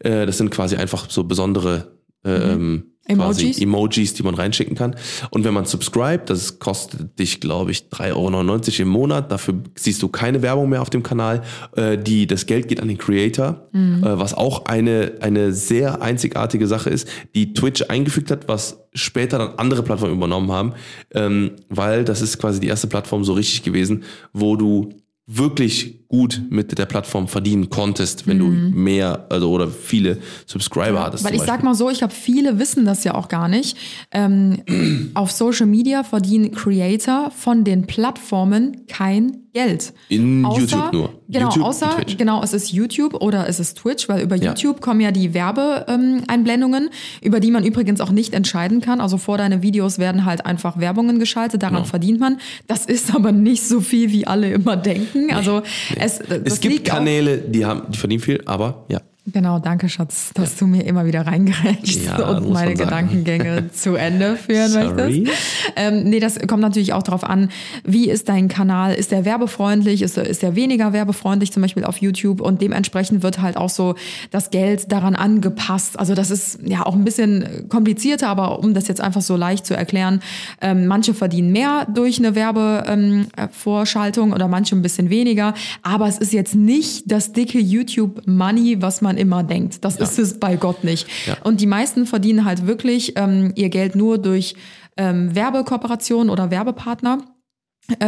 Äh, das sind quasi einfach so besondere äh, ähm, quasi Emojis? Emojis, die man reinschicken kann. Und wenn man subscribt, das kostet dich, glaube ich, 3,99 Euro im Monat. Dafür siehst du keine Werbung mehr auf dem Kanal. Äh, die, das Geld geht an den Creator, Mhm. äh, was auch eine, eine sehr einzigartige Sache ist, die Twitch eingefügt hat, was später dann andere Plattformen übernommen haben, ähm, weil das ist quasi die erste Plattform so richtig gewesen, wo du wirklich gut mit der Plattform verdienen konntest, wenn du mehr, also oder viele Subscriber hattest. Mhm. Weil ich sag mal so, ich glaube, viele wissen das ja auch gar nicht. Ähm, auf Social Media verdienen Creator von den Plattformen kein Geld. In YouTube nur. Genau, YouTube außer, genau, es ist YouTube oder es ist Twitch, weil über Ja. YouTube kommen ja die Werbeeinblendungen, über die man übrigens auch nicht entscheiden kann. Also vor deine Videos werden halt einfach Werbungen geschaltet, daran Genau. verdient man. Das ist aber nicht so viel, wie alle immer denken. Also es, Es gibt Kanäle, die haben, die verdienen viel, aber ja. Genau, danke Schatz, dass du mir immer wieder reingerätst Ja, und meine. Gedankengänge zu Ende führen Sorry. möchtest. Ähm, nee, das kommt natürlich auch darauf an, wie ist dein Kanal? Ist der werbefreundlich? Ist, er- ist der weniger werbefreundlich, zum Beispiel auf YouTube? Und dementsprechend wird halt auch so das Geld daran angepasst. Also das ist ja auch ein bisschen komplizierter, aber um das jetzt einfach so leicht zu erklären, ähm, manche verdienen mehr durch eine Werbevorschaltung ähm, äh, oder manche ein bisschen weniger. Aber es ist jetzt nicht das dicke YouTube-Money, was man immer denkt. Das ist es bei Gott nicht. Ja. Und die meisten verdienen halt wirklich ähm, ihr Geld nur durch ähm, Werbekooperationen oder Werbepartner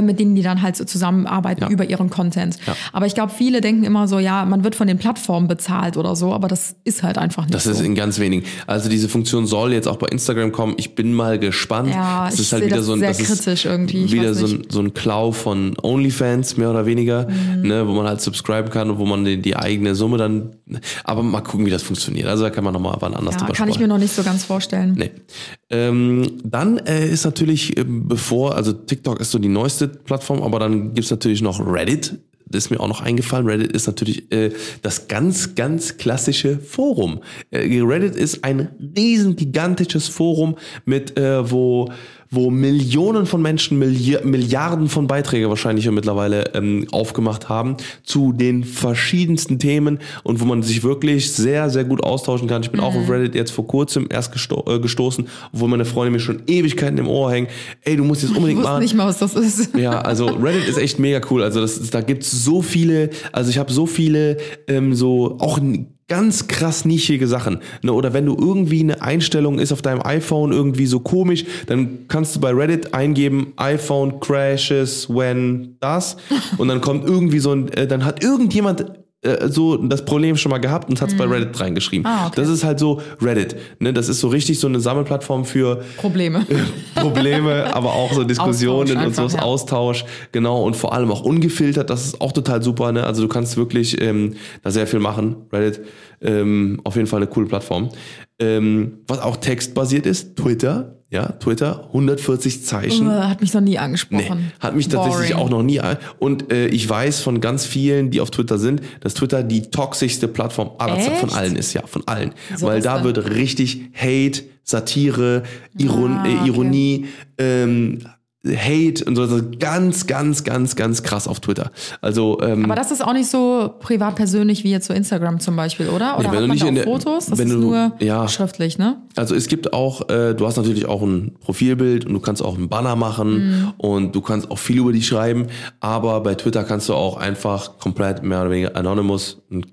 mit denen die dann halt so zusammenarbeiten Ja. über ihren Content. Ja. Aber ich glaube, viele denken immer so, ja, man wird von den Plattformen bezahlt oder so, aber das ist halt einfach nicht Das so. ist in ganz wenigen. Also diese Funktion soll jetzt auch bei Instagram kommen. Ich bin mal gespannt. Ja, das ich ist halt wieder das so ein, sehr das ist kritisch irgendwie. Ich wieder so ein, so ein Klau von OnlyFans, mehr oder weniger, Mhm. ne, wo man halt subscriben kann und wo man die, die eigene Summe dann. Aber mal gucken, wie das funktioniert. Also da kann man nochmal wann anders ja, drüber kann ich sprechen. mir noch nicht so ganz vorstellen. Nee. Ähm, dann äh, ist natürlich, ähm, bevor, also TikTok ist so die neueste Plattform, aber dann gibt's natürlich noch Reddit. Das ist mir auch noch eingefallen. Reddit ist natürlich äh, das ganz, ganz klassische Forum. Äh, Reddit ist ein riesen, gigantisches Forum mit, äh, wo wo Millionen von Menschen, Milli Milliarden von Beiträge wahrscheinlich mittlerweile ähm, aufgemacht haben zu den verschiedensten Themen und wo man sich wirklich sehr, sehr gut austauschen kann. Ich bin auch auf Reddit jetzt vor kurzem erst gesto äh, gestoßen, obwohl meine Freunde mir schon Ewigkeiten im Ohr hängen. Ey, du musst jetzt Ich unbedingt wusste machen. nicht mal, was das ist. Ja, also Reddit ist echt mega cool. Also das, da gibt's so viele, also ich habe so viele ähm, so auch ganz krass nischige Sachen. Ne? Oder wenn du irgendwie eine Einstellung ist auf deinem iPhone irgendwie so komisch, dann kannst du bei Reddit eingeben, iPhone crashes when das und dann kommt irgendwie so ein, äh, dann hat irgendjemand äh, so das Problem schon mal gehabt und hat es bei Reddit reingeschrieben. Ah, okay. Das ist halt so Reddit. Ne? Das ist so richtig so eine Sammelplattform für Probleme. Probleme, aber auch so Diskussionen Austausch und so ja. Austausch, genau, und vor allem auch ungefiltert, das ist auch total super, ne? Also du kannst wirklich ähm, da sehr viel machen. Reddit, ähm, auf jeden Fall eine coole Plattform. Ähm, was auch textbasiert ist, Twitter, ja, Twitter, 140 Zeichen. Äh, Hat mich noch nie Nee, angesprochen. hat mich tatsächlich Boring. auch noch nie. Und äh, ich weiß von ganz vielen, die auf Twitter sind, dass Twitter die toxischste Plattform aller von allen ist, ja, von allen. So Weil da wird richtig Hate, Satire, Iron Ah, äh, okay. Ironie, ähm, Hate und so, ist ganz, ganz, ganz, ganz krass auf Twitter. Also ähm, Aber das ist auch nicht so privat persönlich wie jetzt so Instagram zum Beispiel, oder? Oder wenn hat du man nicht da in der- Fotos? Das wenn ist du- nur ja. schriftlich, ne? Also es gibt auch, äh, du hast natürlich auch ein Profilbild und du kannst auch einen Banner machen Mhm. und du kannst auch viel über dich schreiben, aber bei Twitter kannst du auch einfach komplett mehr oder weniger anonymous ein, ein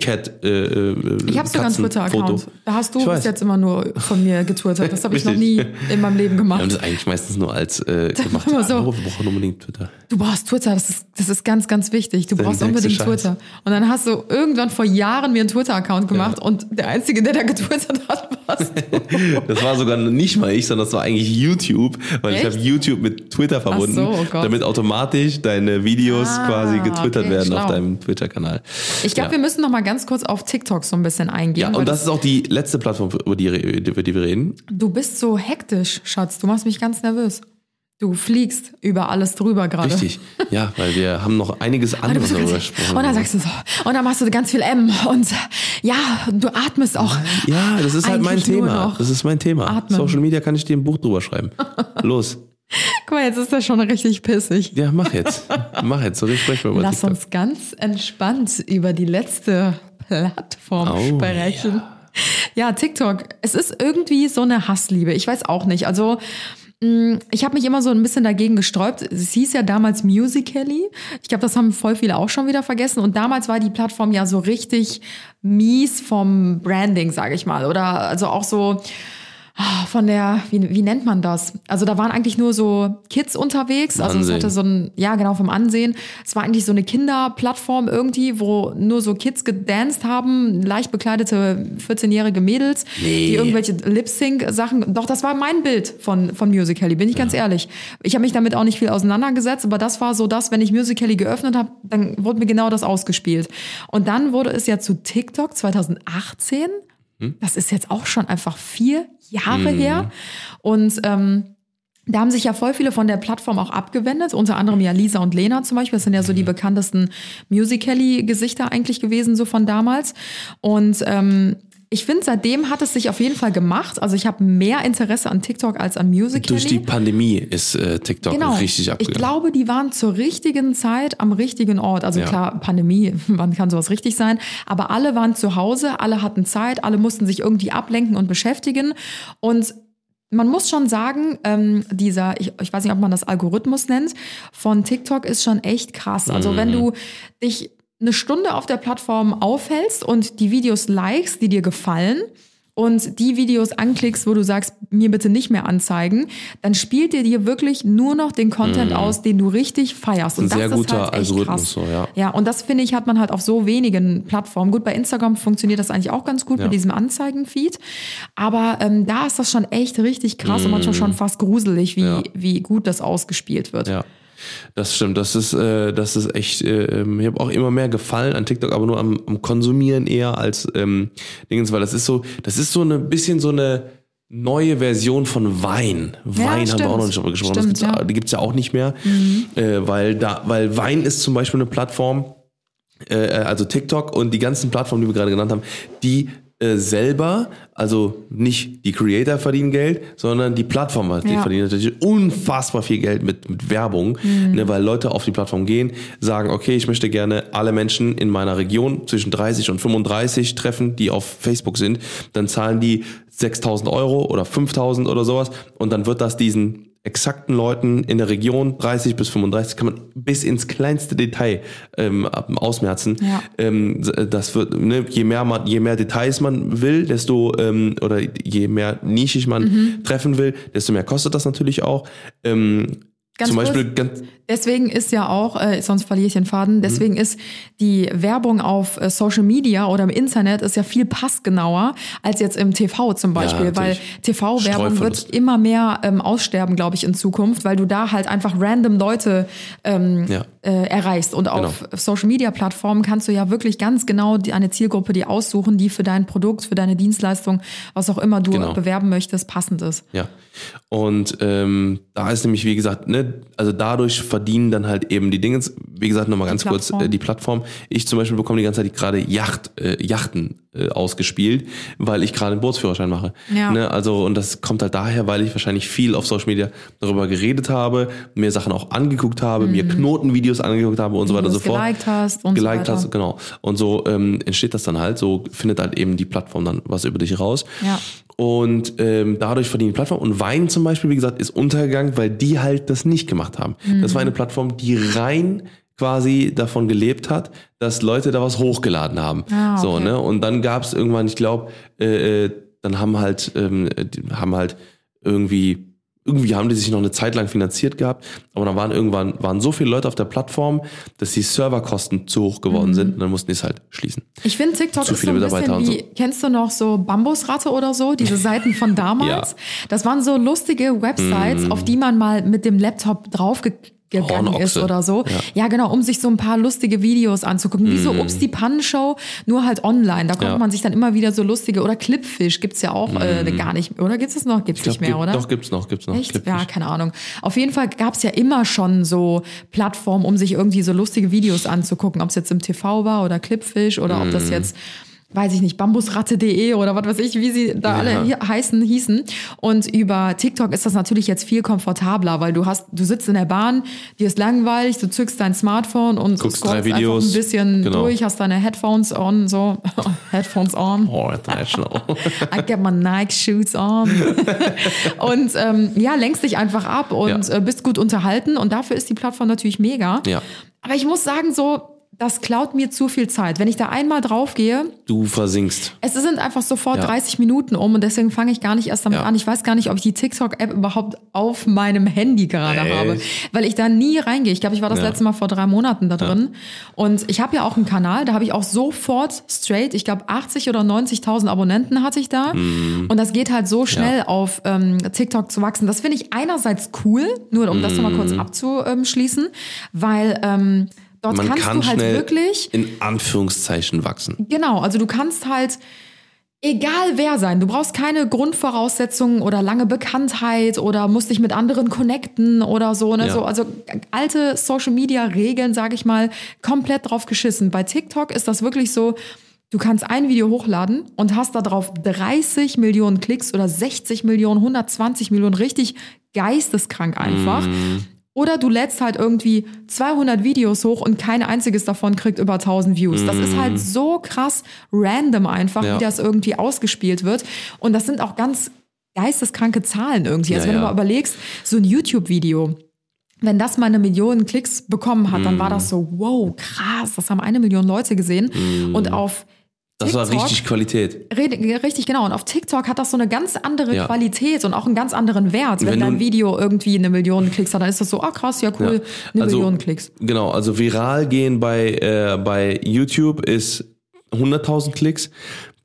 Cat äh, äh, Ich habe sogar einen. Twitter-Account. Da hast du Ich bis jetzt immer nur von mir getwittert. Das habe ich noch nie in meinem Leben Wir haben gemacht. das eigentlich meistens nur als äh, gemacht. immer so. Wir brauchen unbedingt Twitter. Du brauchst Twitter, das ist, das ist ganz, ganz wichtig. Du brauchst unbedingt Scheiß. Twitter. Und dann hast du irgendwann vor Jahren mir einen Twitter-Account gemacht und der Einzige, der da getwittert hat, warst du. Das war sogar nicht mal ich, sondern das war eigentlich YouTube, weil ich Echt? habe YouTube mit Twitter verbunden, so, oh damit automatisch deine Videos Ah, quasi getwittert okay, werden auf schlau. deinem Twitter-Kanal. Ich glaube, Ja. wir müssen noch mal ganz kurz auf TikTok so ein bisschen eingehen. Ja, und das ist auch die letzte Plattform, über die, über die wir reden. du bist so hektisch, Schatz. Du machst mich ganz nervös. Du fliegst über alles drüber gerade. Richtig. Ja, weil wir haben noch einiges anderes darüber gesprochen. und dann sagst du so. Und dann machst du ganz viel M. Und ja, du atmest auch. ja, das ist halt mein Thema. Das ist mein Thema. atmen. Social Media kann ich dir ein Buch drüber schreiben. Los. Guck mal, jetzt ist das schon richtig pissig. Ja, mach jetzt. Mach jetzt. So sprechen wir über Lass TikTok. uns ganz entspannt über die letzte Plattform Oh, sprechen. Ja, TikTok. Es ist irgendwie so eine Hassliebe. Ich weiß auch nicht. Also mh, ich habe mich immer so ein bisschen dagegen gesträubt. Es hieß ja damals Musical.ly. Ich glaube, das haben voll viele auch schon wieder vergessen. Und damals war die Plattform ja so richtig mies vom Branding, sage ich mal. Oder also auch so von der, wie, wie nennt man das? Also da waren eigentlich nur so Kids unterwegs. Also es Ansehen. hatte so ein, ja genau, vom Ansehen. Es war eigentlich so eine Kinderplattform irgendwie, wo nur so Kids gedanced haben, leicht bekleidete 14-jährige Mädels, die irgendwelche Lip-Sync-Sachen. Doch, das war mein Bild von, von Musical.ly, bin ich ganz ehrlich. Ich habe mich damit auch nicht viel auseinandergesetzt, aber das war so das, wenn ich Musical.ly geöffnet habe, dann wurde mir genau das ausgespielt. Und dann wurde es ja zu TikTok 2018. Das ist jetzt auch schon einfach vier Jahre her. Und ähm, da haben sich ja voll viele von der Plattform auch abgewendet, unter anderem ja Lisa und Lena zum Beispiel. Das sind ja so die bekanntesten Musical.ly-Gesichter eigentlich gewesen, so von damals. Und ähm, ich finde, seitdem hat es sich auf jeden Fall gemacht. Also ich habe mehr Interesse an TikTok als an Musical.ly. Durch die Pandemie ist äh, TikTok Genau. richtig ich abgegangen. glaube, die waren zur richtigen Zeit am richtigen Ort. Also Ja. klar, Pandemie, wann kann sowas richtig sein? Aber alle waren zu Hause, alle hatten Zeit, alle mussten sich irgendwie ablenken und beschäftigen. Und man muss schon sagen, ähm, dieser, ich, ich weiß nicht, ob man das Algorithmus nennt, von TikTok ist schon echt krass. Also wenn du dich eine Stunde auf der Plattform aufhältst und die Videos likest, die dir gefallen, und die Videos anklickst, wo du sagst, mir bitte nicht mehr anzeigen, dann spielt dir dir wirklich nur noch den Content aus, den du richtig feierst. Mhm. Und das sehr ist guter halt Algorithmus, so, ja. Ja, und das finde ich, hat man halt auf so wenigen Plattformen. Gut, bei Instagram funktioniert das eigentlich auch ganz gut Ja. mit diesem Anzeigenfeed. Aber ähm, da ist das schon echt richtig krass und manchmal schon fast gruselig, wie, Mhm. Ja. wie gut das ausgespielt wird. Ja. Das stimmt, das ist, äh, das ist echt, äh, ähm, ich habe auch immer mehr gefallen an TikTok, aber nur am, am Konsumieren eher als ähm, Dingens, weil das ist so, das ist so eine bisschen so eine neue Version von Wein. Wein haben wir stimmt. auch noch nicht drüber gesprochen. Stimmt, gibt's, ja. Mhm. Die gibt's ja auch nicht mehr, äh, weil da, weil Wein ist zum Beispiel eine Plattform, äh, also TikTok und die ganzen Plattformen, die wir gerade genannt haben, die äh, selber, also nicht die Creator verdienen Geld, sondern die Plattform die Ja. verdienen natürlich unfassbar viel Geld mit, mit Werbung, Mhm. ne, weil Leute auf die Plattform gehen, sagen, okay, ich möchte gerne alle Menschen in meiner Region zwischen 30 und 35 treffen, die auf Facebook sind, dann zahlen die 6000 Euro oder 5000 oder sowas und dann wird das diesen exakten Leuten in der Region 30 bis 35 kann man bis ins kleinste Detail ähm, ausmerzen. Ja. Ähm, das wird, ne, je mehr man, je mehr Details man will, desto ähm, oder je mehr nischig man Mhm. treffen will, desto mehr kostet das natürlich auch. Ähm, Ganz zum Beispiel ganz, Deswegen ist ja auch, äh, sonst verliere ich den Faden, deswegen Mhm. ist die Werbung auf äh, Social Media oder im Internet ist ja viel passgenauer als jetzt im TV zum Beispiel, weil natürlich. TV-Werbung wird immer mehr ähm, aussterben, glaube ich, in Zukunft, weil du da halt einfach random Leute ähm, Ja. Äh, erreichst. Und auf Social Media Plattformen kannst du ja wirklich ganz genau die, eine Zielgruppe, die aussuchen, die für dein Produkt, für deine Dienstleistung, was auch immer du Genau. bewerben möchtest, passend ist. Ja. Und ähm, da ist nämlich, wie gesagt, ne, also dadurch verdienen dann halt eben die Dinge, wie gesagt, nochmal ganz kurz äh, die Plattform. Ich zum Beispiel bekomme die ganze Zeit gerade Yacht, äh, Yachten ausgespielt, weil ich gerade einen Bootsführerschein mache. Ja. Ne, also, und das kommt halt daher, weil ich wahrscheinlich viel auf Social Media darüber geredet habe, mir Sachen auch angeguckt habe, mir Knotenvideos angeguckt habe und so Mhm. Weiter und so fort. geliked hast und so geliked weiter. hast, genau. Und so ähm, entsteht das dann halt, so findet halt eben die Plattform dann was über dich raus. Ja. Und ähm, dadurch verdienen die Plattform. Und Wein zum Beispiel, wie gesagt, ist untergegangen, weil die halt das nicht gemacht haben. Das war eine Plattform, die rein quasi davon gelebt hat, dass Leute da was hochgeladen haben. Ah, So, okay. ne? Und dann gab es irgendwann, ich glaube, äh, äh, dann haben halt, ähm, haben halt irgendwie irgendwie haben die sich noch eine Zeit lang finanziert gehabt, aber dann waren irgendwann waren so viele Leute auf der Plattform, dass die Serverkosten zu hoch geworden sind und dann mussten die es halt schließen. Ich finde TikTok Zu ist so ein bisschen wie, kennst du noch so Bambusratte oder so, diese Seiten von damals? Ja. Das waren so lustige Websites, auf die man mal mit dem Laptop draufgegangen Hornochse. ist oder so. Ja. Ja. genau, um sich so ein paar lustige Videos anzugucken. Wie so Ups die Pannenshow, nur halt online. Da konnte Ja. man sich dann immer wieder so lustige, oder Clipfish gibt's ja auch äh, gar nicht, oder gibt's es noch? Gibt's glaub, nicht mehr, gibt- oder? Doch gibt's noch, gibt's noch. Echt? Clipfish. Ja, keine Ahnung. Auf jeden Fall gab's ja immer schon so Plattformen, um sich irgendwie so lustige Videos anzugucken, ob es jetzt im TV war oder Clipfish oder ob Mhm. das jetzt weiß ich nicht, bambusratte.de oder was weiß ich, wie sie da alle hier heißen, hießen. Und über TikTok ist das natürlich jetzt viel komfortabler, weil du hast, du sitzt in der Bahn, dir ist langweilig, du zückst dein Smartphone und Guckst drei Videos. einfach ein bisschen Genau. durch, hast deine Headphones on, so, Headphones on. Oh, international. I get my Nike Shoes on. und ähm, ja, lenkst dich einfach ab und Ja. äh, bist gut unterhalten. Und dafür ist die Plattform natürlich mega. Ja. Aber ich muss sagen, so, das klaut mir zu viel Zeit. Wenn ich da einmal draufgehe, Du versinkst. es sind einfach sofort Ja. 30 Minuten um und deswegen fange ich gar nicht erst damit Ja. an. Ich weiß gar nicht, ob ich die TikTok-App überhaupt auf meinem Handy gerade Echt? habe, weil ich da nie reingehe. Ich glaube, ich war das Ja. letzte Mal vor drei Monaten da drin. Und ich habe ja auch einen Kanal, da habe ich auch sofort straight, ich glaube 80 oder 90.000 Abonnenten hatte ich da. Mhm. Und das geht halt so schnell auf ähm, TikTok zu wachsen. Das finde ich einerseits cool, nur um das nochmal kurz abzuschließen, weil ähm, dort Man kannst kann du halt wirklich in Anführungszeichen wachsen. Genau, also du kannst halt egal wer sein, du brauchst keine Grundvoraussetzungen oder lange Bekanntheit oder musst dich mit anderen connecten oder so, ne? Ja. so also alte Social Media Regeln, sage ich mal, komplett drauf geschissen. Bei TikTok ist das wirklich so, du kannst ein Video hochladen und hast da drauf 30 Millionen Klicks oder 60 Millionen, 120 Millionen, richtig geisteskrank einfach. Mhm. Oder du lädst halt irgendwie 200 Videos hoch und kein einziges davon kriegt über 1000 Views. Das ist halt so krass random einfach, Ja. wie das irgendwie ausgespielt wird. Und das sind auch ganz geisteskranke Zahlen irgendwie. Also Ja, wenn du mal überlegst, so ein YouTube-Video, wenn das mal eine Million Klicks bekommen hat, dann war das so, wow, krass, das haben eine Million Leute gesehen. Und auf Das war richtig Qualität. Richtig, genau. Und auf TikTok hat das so eine ganz andere Ja. Qualität und auch einen ganz anderen Wert. Wenn, Wenn dein Video irgendwie eine Million Klicks hat, dann ist das so, ah krass, ja cool, eine Also, Million Klicks. Genau, also viral gehen bei, äh, bei YouTube ist 100.000 Klicks.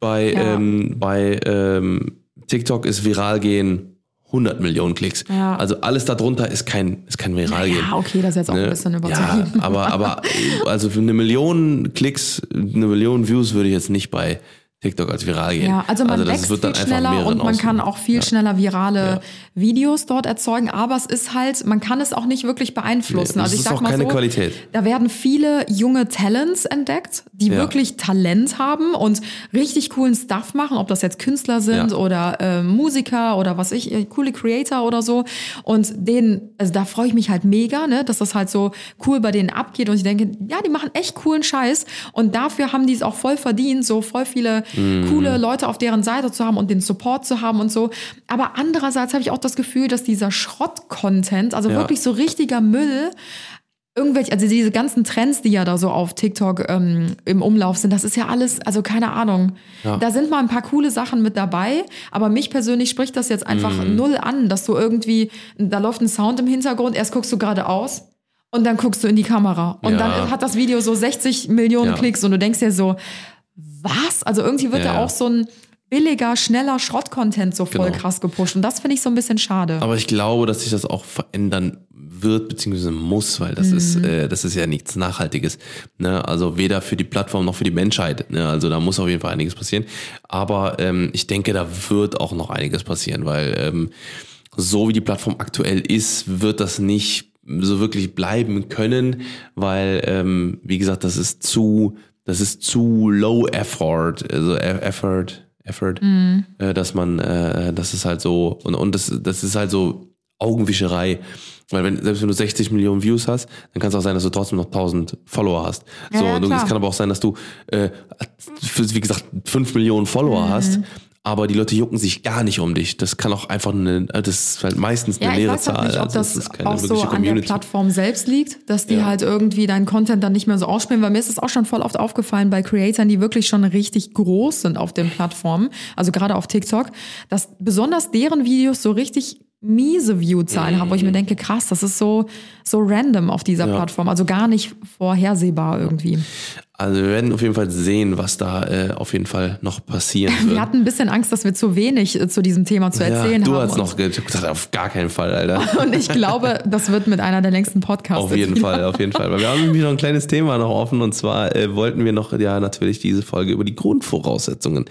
Bei, Ja. ähm, bei ähm, TikTok ist viral gehen 100 Millionen Klicks. Ja. Also alles darunter ist kein, ist kein viral gehen. Ja, okay, das ist jetzt auch ein bisschen Ja, übertrieben. aber, aber also für eine Million Klicks, eine Million Views würde ich jetzt nicht bei TikTok als viral gehen. Ja, also man das wächst wird dann viel schneller und man kann auch viel Ja. schneller virale Ja. Videos dort erzeugen, aber es ist halt, man kann es auch nicht wirklich beeinflussen. Nee, also ich sag mal keine so, Qualität. da werden viele junge Talents entdeckt, die Ja. wirklich Talent haben und richtig coolen Stuff machen, ob das jetzt Künstler sind oder äh, Musiker oder was ich, äh, coole Creator oder so. Und denen, also da freue ich mich halt mega, ne, dass das halt so cool bei denen abgeht und ich denke, ja, die machen echt coolen Scheiß und dafür haben die es auch voll verdient, so voll viele Mhm. coole Leute auf deren Seite zu haben und den Support zu haben und so. Aber andererseits habe ich auch das Gefühl, dass dieser Schrott-Content, also Ja. wirklich so richtiger Müll, irgendwelche, also diese ganzen Trends, die ja da so auf TikTok ähm, im Umlauf sind, das ist ja alles, also keine Ahnung. Ja. Da sind mal ein paar coole Sachen mit dabei, aber mich persönlich spricht das jetzt einfach Mhm. null an, dass du irgendwie, da läuft ein Sound im Hintergrund, erst guckst du geradeaus und dann guckst du in die Kamera. Und Ja. dann hat das Video so 60 Millionen Ja. Klicks und du denkst dir so, was? Also irgendwie wird Ja, da auch so ein billiger, schneller Schrott-Content so voll Genau. krass gepusht. Und das finde ich so ein bisschen schade. Aber ich glaube, dass sich das auch verändern wird beziehungsweise muss, weil das ist Mhm. äh, das ist ja nichts Nachhaltiges. Ne? Also weder für die Plattform noch für die Menschheit. Ne? Also da muss auf jeden Fall einiges passieren. Aber ähm, ich denke, da wird auch noch einiges passieren, weil ähm, so wie die Plattform aktuell ist, wird das nicht so wirklich bleiben können, weil ähm, wie gesagt, das ist zu das ist zu low effort, also e- effort Effort, äh, dass man, äh, das ist halt so, und, und das, das ist halt so Augenwischerei. Weil wenn, selbst wenn du 60 Millionen Views hast, dann kann es auch sein, dass du trotzdem noch 1000 Follower hast. Ja, so, ja, es kann aber auch sein, dass du, äh, wie gesagt, 5 Millionen Follower Mhm. hast, aber die Leute jucken sich gar nicht um dich. Das kann auch einfach eine, das ist halt meistens eine Ja, leere weiß halt Zahl. nicht, ob Also das, keine auch so wirkliche an der Community. Plattform selbst liegt, dass die Ja. halt irgendwie deinen Content dann nicht mehr so ausspielen, weil mir ist es auch schon voll oft aufgefallen bei Creatoren, die wirklich schon richtig groß sind auf den Plattformen, also gerade auf TikTok, dass besonders deren Videos so richtig miese Viewzahlen haben, wo ich mir denke, krass, das ist so, so random auf dieser Ja. Plattform, also gar nicht vorhersehbar irgendwie. Also wir werden auf jeden Fall sehen, was da äh, auf jeden Fall noch passieren wird. Wir hatten ein bisschen Angst, dass wir zu wenig äh, zu diesem Thema zu erzählen ja, du haben. hast und- noch ge- ich hab gesagt, auf gar keinen Fall, Alter. Und ich glaube, das wird mit einer der längsten Podcasts. Auf jeden wieder. Fall, auf jeden Fall. Weil wir haben nämlich noch ein kleines Thema noch offen und zwar äh, wollten wir noch ja natürlich diese Folge über die Grundvoraussetzungen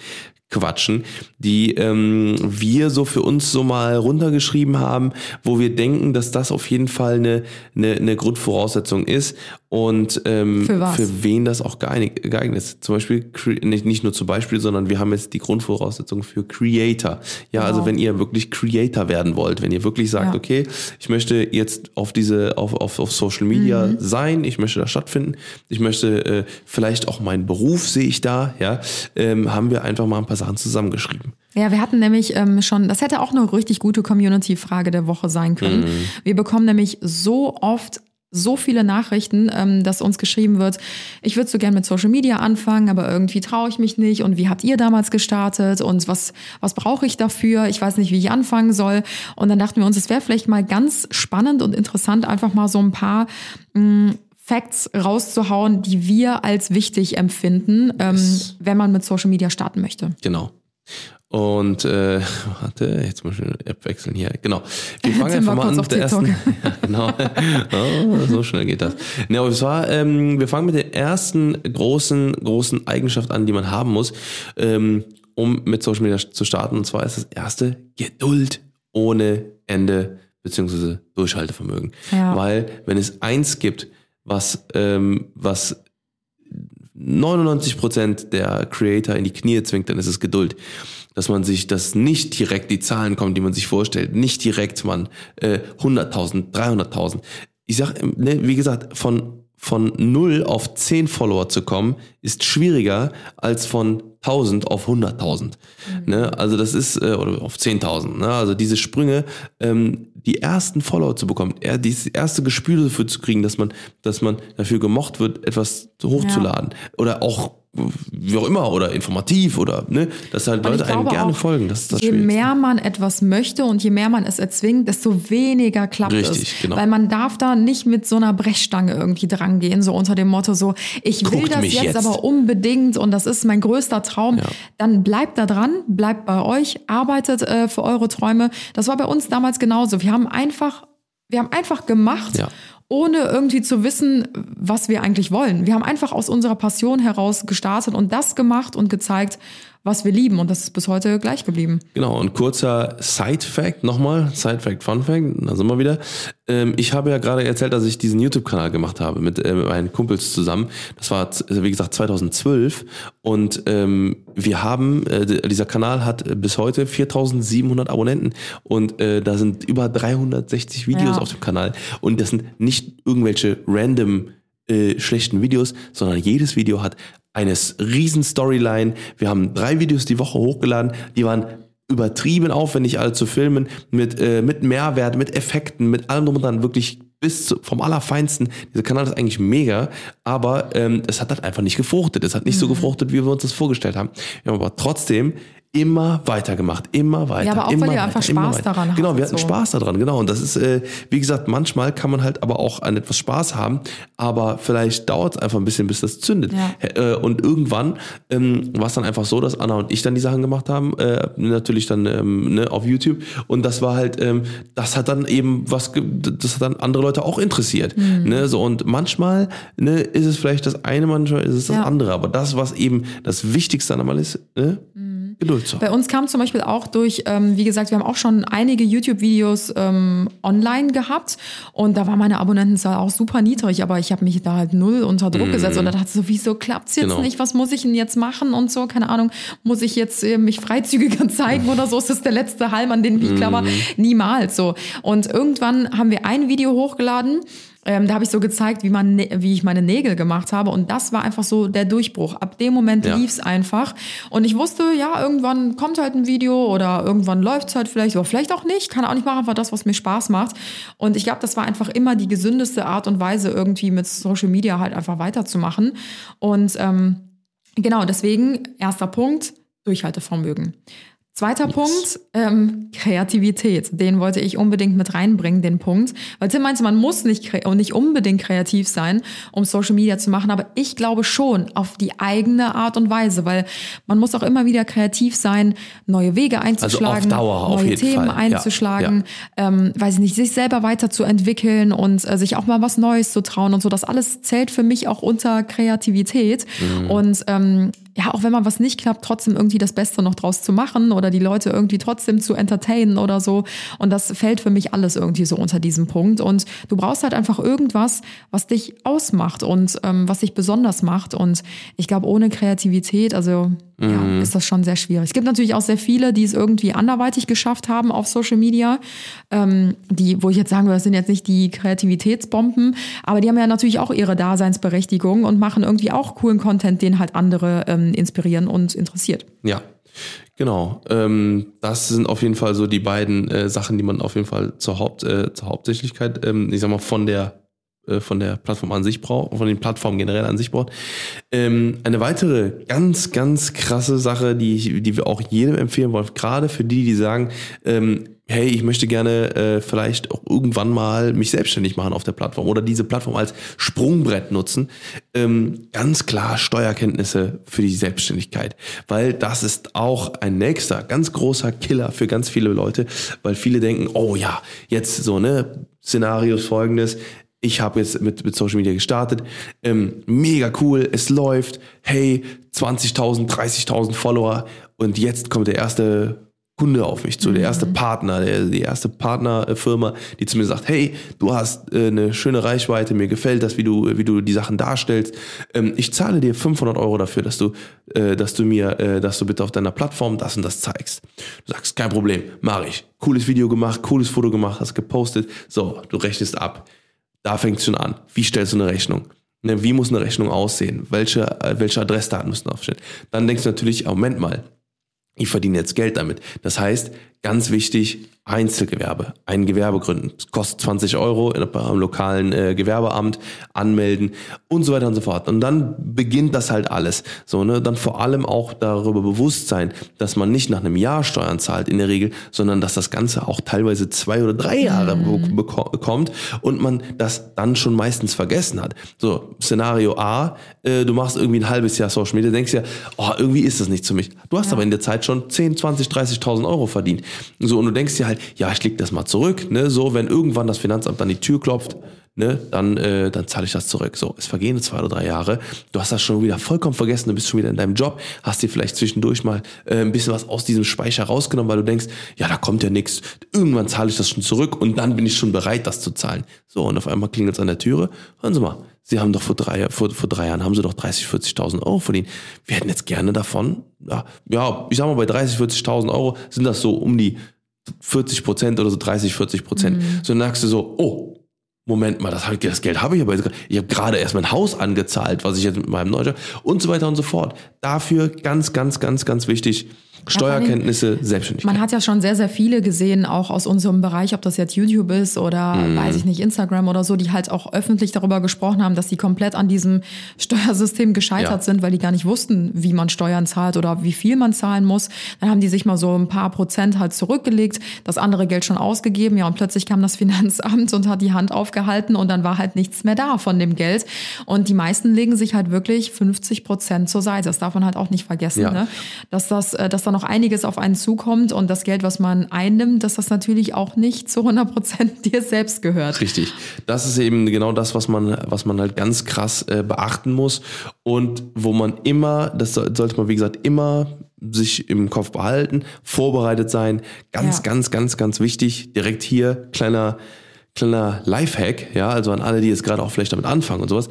quatschen, die ähm, wir so für uns so mal runtergeschrieben haben, wo wir denken, dass das auf jeden Fall eine, eine, eine Grundvoraussetzung ist. Und ähm, Für was? für wen das auch geeignet, geeignet ist. Zum Beispiel, nicht, nicht nur zum Beispiel, sondern wir haben jetzt die Grundvoraussetzungen für Creator. Ja, also Genau. wenn ihr wirklich Creator werden wollt, wenn ihr wirklich sagt, Ja. okay, ich möchte jetzt auf diese, auf, auf, auf Social Media Mhm. sein, ich möchte da stattfinden, ich möchte äh, vielleicht auch meinen Beruf sehe ich da, ja, ähm, haben wir einfach mal ein paar Sachen zusammengeschrieben. Ja, wir hatten nämlich ähm, schon, das hätte auch eine richtig gute Community-Frage der Woche sein können. Wir bekommen nämlich so oft so viele Nachrichten, ähm, dass uns geschrieben wird, ich würde so gern mit Social Media anfangen, aber irgendwie traue ich mich nicht. Und wie habt ihr damals gestartet? Und was, was brauche ich dafür? Ich weiß nicht, wie ich anfangen soll. Und dann dachten wir uns, es wäre vielleicht mal ganz spannend und interessant, einfach mal so ein paar mh, Facts rauszuhauen, die wir als wichtig empfinden, ähm, wenn man mit Social Media starten möchte. Genau. Und äh, warte, jetzt muss ich eine App wechseln hier. Genau. Wir fangen einfach mal an mit der TikTok. ersten. Ja, genau. Oh, so schnell geht das. Ne, aber es war, ähm, wir fangen mit der ersten großen, großen Eigenschaft an, die man haben muss, ähm, um mit Social Media zu starten. Und zwar ist das erste Geduld ohne Ende beziehungsweise Durchhaltevermögen. Ja. Weil wenn es eins gibt, was, ähm, was 99% der Creator in die Knie zwingt, dann ist es Geduld. Dass man sich, dass nicht direkt die Zahlen kommen, die man sich vorstellt, nicht direkt man äh, 100.000, 300.000. Ich sag, ähm, ne, wie gesagt, von von 0 auf 10 Follower zu kommen, ist schwieriger als von 1000 auf 100.000. Ne? Also das ist, äh, oder auf 10.000. Ne? Also diese Sprünge, ähm, die ersten Follower zu bekommen, eher dieses erste Gespür dafür zu kriegen, dass man, dass man dafür gemocht wird, etwas hochzuladen. Oder auch wie auch immer oder informativ oder ne, dass halt Leute einem gerne auch, folgen. Das ist das je mehr man etwas möchte und je mehr man es erzwingt, desto weniger klappt Richtig, es. genau. Weil man darf da nicht mit so einer Brechstange irgendwie drangehen, so unter dem Motto so, ich will Guckt das mich jetzt, jetzt. aber unbedingt und das ist mein größter Traum. Ja. Dann bleibt da dran, bleibt bei euch, arbeitet äh, für eure Träume. Das war bei uns damals genauso. Wir haben einfach, wir haben einfach gemacht. Ja. Ohne irgendwie zu wissen, was wir eigentlich wollen. Wir haben einfach aus unserer Passion heraus gestartet und das gemacht und gezeigt, was wir lieben. Und das ist bis heute gleich geblieben. Genau, und kurzer Side-Fact nochmal, Side-Fact, Fun-Fact, da sind wir wieder. Ähm, ich habe ja gerade erzählt, dass ich diesen YouTube-Kanal gemacht habe mit, äh, meinen Kumpels zusammen. Das war, also wie gesagt, 2012 und ähm, wir haben, äh, dieser Kanal hat äh, bis heute 4700 Abonnenten und da sind über 360 Videos Ja. auf dem Kanal und das sind nicht irgendwelche random äh, schlechten Videos, sondern jedes Video hat eine riesen Storyline. Wir haben drei Videos die Woche hochgeladen, die waren übertrieben aufwendig alle zu filmen, mit, äh, mit Mehrwert, mit Effekten, mit allem drum und dran, wirklich bis zu, vom Allerfeinsten. Dieser Kanal ist eigentlich mega, aber ähm, es hat halt einfach nicht gefruchtet. Es hat nicht so Mhm. gefruchtet, wie wir uns das vorgestellt haben. Wir haben aber trotzdem immer weitergemacht, immer weiter. Ja, aber auch, immer weil ihr weiter, einfach Spaß weiter. daran Genau, hattet, wir hatten so. Spaß daran, genau. Und das ist, äh, wie gesagt, manchmal kann man halt aber auch an etwas Spaß haben, aber vielleicht dauert es einfach ein bisschen, bis das zündet. Ja. Äh, und irgendwann ähm, war es dann einfach so, dass Anna und ich dann die Sachen gemacht haben, äh, natürlich dann ähm, ne, auf YouTube. Und das war halt, ähm, das hat dann eben was, das hat dann andere Leute auch interessiert. Mhm. Ne, so, und manchmal ne, ist es vielleicht das eine, manchmal ist es das Ja. andere. Aber das, was eben das Wichtigste an einmal ist, ne? Geduld zu haben. Bei uns kam zum Beispiel auch durch, ähm, wie gesagt, wir haben auch schon einige YouTube-Videos ähm, online gehabt und da war meine Abonnentenzahl auch super niedrig, aber ich habe mich da halt null unter Druck gesetzt und da dachte ich so, wieso klappt's jetzt Genau. nicht? Was muss ich denn jetzt machen und so? Keine Ahnung, muss ich jetzt äh, mich freizügiger zeigen oder so? Ist das der letzte Halm, an den ich klammer? Niemals so. Und irgendwann haben wir ein Video hochgeladen. Ähm, da habe ich so gezeigt, wie, man, wie ich meine Nägel gemacht habe. Und das war einfach so der Durchbruch. Ab dem Moment Ja. lief's einfach. Und ich wusste, ja, irgendwann kommt halt ein Video oder irgendwann läuft's halt vielleicht oder vielleicht auch nicht. Kann auch nicht machen, einfach das, was mir Spaß macht. Und ich glaube, das war einfach immer die gesündeste Art und Weise, irgendwie mit Social Media halt einfach weiterzumachen. Und ähm, genau, deswegen, erster Punkt, Durchhaltevermögen. Zweiter Punkt, ähm, Kreativität. Den wollte ich unbedingt mit reinbringen, den Punkt. Weil Tim meinte, man muss nicht, nicht unbedingt kreativ sein, um Social Media zu machen. Aber ich glaube schon auf die eigene Art und Weise, weil man muss auch immer wieder kreativ sein, neue Wege einzuschlagen, Dauer, auf neue jeden Themen Fall. Ja, einzuschlagen, Ähm, weiß ich nicht, sich selber weiterzuentwickeln und äh, sich auch mal was Neues zu trauen und so. Das alles zählt für mich auch unter Kreativität. Mhm. Und ähm, ja, auch wenn man was nicht klappt, trotzdem irgendwie das Beste noch draus zu machen oder die Leute irgendwie trotzdem zu entertainen oder so. Und das fällt für mich alles irgendwie so unter diesem Punkt. Und du brauchst halt einfach irgendwas, was dich ausmacht und ähm, was dich besonders macht. Und ich glaube, ohne Kreativität, also ja, ist das schon sehr schwierig. Es gibt natürlich auch sehr viele, die es irgendwie anderweitig geschafft haben auf Social Media, ähm, die, wo ich jetzt sagen würde, das sind jetzt nicht die Kreativitätsbomben, aber die haben ja natürlich auch ihre Daseinsberechtigung und machen irgendwie auch coolen Content, den halt andere ähm, inspirieren und interessiert. Ja, genau. Ähm, das sind auf jeden Fall so die beiden äh, Sachen, die man auf jeden Fall zur, Haupt, äh, zur Hauptsächlichkeit, ähm, ich sag mal, von der äh, von der Plattform an sich braucht, von den Plattformen generell an sich braucht. Ähm, eine weitere ganz, ganz krasse Sache, die, ich, die wir auch jedem empfehlen wollen, gerade für die, die sagen, ähm, hey, ich möchte gerne äh, vielleicht auch irgendwann mal mich selbstständig machen auf der Plattform oder diese Plattform als Sprungbrett nutzen. Ähm, ganz klar Steuerkenntnisse für die Selbstständigkeit, weil das ist auch ein nächster ganz großer Killer für ganz viele Leute, weil viele denken, oh ja, jetzt so ne Szenarios folgendes, ich habe jetzt mit, mit Social Media gestartet, ähm, mega cool, es läuft, hey, 20.000, 30.000 Follower und jetzt kommt der erste Kunde auf mich zu, der erste Partner, der, die erste Partnerfirma, die zu mir sagt, hey, du hast äh, eine schöne Reichweite, mir gefällt das, wie du, wie du die Sachen darstellst. Ähm, ich zahle dir 500 Euro dafür, dass du, äh, dass du mir, äh, dass du bitte auf deiner Plattform das und das zeigst. Du sagst, kein Problem, mache ich. Cooles Video gemacht, cooles Foto gemacht, hast gepostet. So, du rechnest ab. Da fängt schon an. Wie stellst du eine Rechnung? Ne, Wie muss eine Rechnung aussehen? Welche, äh, welche Adressdaten müssen aufstehen? Dann denkst du natürlich, Moment mal, ich verdiene jetzt Geld damit. Das heißt, ganz wichtig, Einzelgewerbe, ein Gewerbe gründen. Es kostet 20 Euro am lokalen äh, Gewerbeamt anmelden und so weiter und so fort. Und dann beginnt das halt alles. So, ne, dann vor allem auch darüber bewusst sein, dass man nicht nach einem Jahr Steuern zahlt in der Regel, sondern dass das Ganze auch teilweise zwei oder drei Jahre beko- bekommt und man das dann schon meistens vergessen hat. So, Szenario A, äh, du machst irgendwie ein halbes Jahr Social Media, denkst ja, oh, irgendwie ist das nicht für mich. Du hast aber in der Zeit schon 10, 20, 30.000 Euro verdient. So, und du denkst dir halt, ja, ich leg das mal zurück, ne, so, wenn irgendwann das Finanzamt an die Tür klopft, ne, dann, äh, dann zahle ich das zurück. So, es vergehen zwei oder drei Jahre. Du hast das schon wieder vollkommen vergessen, du bist schon wieder in deinem Job, hast dir vielleicht zwischendurch mal äh, ein bisschen was aus diesem Speicher rausgenommen, weil du denkst, ja, da kommt ja nichts. Irgendwann zahle ich das schon zurück und dann bin ich schon bereit, das zu zahlen. So, und auf einmal klingelt es an der Türe. Hören Sie mal, Sie haben doch vor drei, vor, vor drei Jahren haben Sie doch 30, 40.000 Euro verdient. Wir hätten jetzt gerne davon, ja, ich sag mal, bei 30, 40.000 Euro sind das so um die 40 Prozent oder so 30, 40 Prozent. So dann merkst du so, oh, Moment mal, das, hab ich, das Geld habe ich aber jetzt, ich habe gerade erst mein Haus angezahlt, was ich jetzt mit meinem Neujob und so weiter und so fort. Dafür ganz, ganz, ganz, ganz wichtig, Steuerkenntnisse, Selbstständigkeit. Man hat ja schon sehr, sehr viele gesehen, auch aus unserem Bereich, ob das jetzt YouTube ist oder Mhm. weiß ich nicht, Instagram oder so, die halt auch öffentlich darüber gesprochen haben, dass sie komplett an diesem Steuersystem gescheitert Ja. sind, weil die gar nicht wussten, wie man Steuern zahlt oder wie viel man zahlen muss. Dann haben die sich mal so ein paar Prozent halt zurückgelegt, das andere Geld schon ausgegeben, ja, und plötzlich kam das Finanzamt und hat die Hand aufgehalten und dann war halt nichts mehr da von dem Geld. Und die meisten legen sich halt wirklich 50 Prozent zur Seite. Das darf man halt auch nicht vergessen, Ja. ne? dass das, äh, dass da noch einiges auf einen zukommt und das Geld, was man einnimmt, dass das natürlich auch nicht zu 100 Prozent dir selbst gehört. Richtig. Das ist eben genau das, was man, was man halt ganz krass äh, beachten muss und wo man immer, das soll- sollte man wie gesagt immer sich im Kopf behalten, vorbereitet sein. Ganz, Ja. ganz, ganz, ganz wichtig. Direkt hier kleiner, kleiner Lifehack, ja, also an alle, die jetzt gerade auch vielleicht damit anfangen und sowas.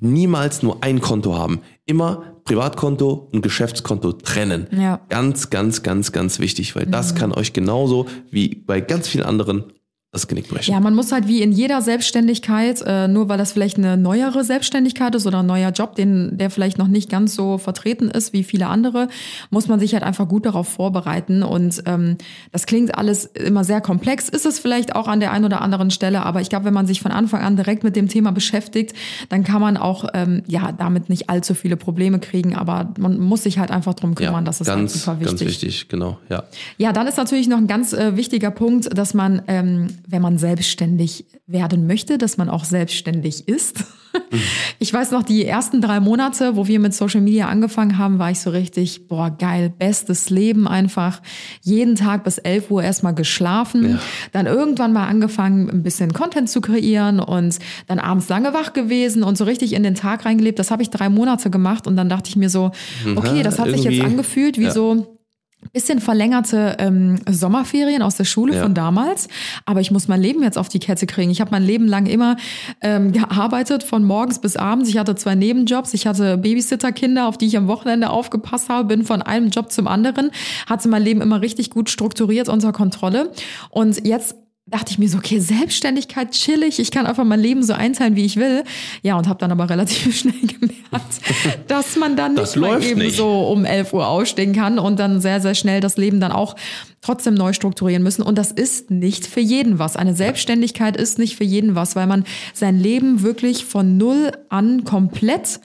Niemals nur ein Konto haben. Immer Privatkonto und Geschäftskonto trennen. Ja. Ganz, ganz, ganz, ganz wichtig, weil das kann euch genauso wie bei ganz vielen anderen das Genick brechen. Ja, man muss halt wie in jeder Selbstständigkeit, äh, nur weil das vielleicht eine neuere Selbstständigkeit ist oder ein neuer Job, den, der vielleicht noch nicht ganz so vertreten ist wie viele andere, muss man sich halt einfach gut darauf vorbereiten. Und ähm, das klingt alles immer sehr komplex, ist es vielleicht auch an der einen oder anderen Stelle, aber ich glaube, wenn man sich von Anfang an direkt mit dem Thema beschäftigt, dann kann man auch ähm, ja damit nicht allzu viele Probleme kriegen, aber man muss sich halt einfach drum kümmern, das ist ganz, halt super wichtig. Ganz wichtig, genau, ja. Ja, dann ist natürlich noch ein ganz äh, wichtiger Punkt, dass man ähm, wenn man selbstständig werden möchte, dass man auch selbstständig ist. Ich weiß noch, die ersten drei Monate, wo wir mit Social Media angefangen haben, war ich so richtig, boah, geil, bestes Leben einfach. Jeden Tag bis 11 Uhr erstmal geschlafen. Ja. Dann irgendwann mal angefangen, ein bisschen Content zu kreieren und dann abends lange wach gewesen und so richtig in den Tag reingelebt. Das habe ich drei Monate gemacht und dann dachte ich mir so, okay, das hat sich jetzt angefühlt wie ja. so bisschen verlängerte ähm, Sommerferien aus der Schule Ja. von damals, aber ich muss mein Leben jetzt auf die Kette kriegen. Ich habe mein Leben lang immer ähm, gearbeitet, von morgens bis abends. Ich hatte zwei Nebenjobs, ich hatte Babysitterkinder, auf die ich am Wochenende aufgepasst habe, bin von einem Job zum anderen, hatte mein Leben immer richtig gut strukturiert unter Kontrolle. Und jetzt dachte ich mir so, okay, Selbstständigkeit, chillig, ich kann einfach mein Leben so einteilen, wie ich will. Ja, und habe dann aber relativ schnell gemerkt, dass man dann Das nicht mal eben nicht. so um 11 Uhr ausstehen kann und dann sehr, sehr schnell das Leben dann auch trotzdem neu strukturieren müssen. Und das ist nicht für jeden was. Eine Selbstständigkeit ist nicht für jeden was, weil man sein Leben wirklich von null an komplett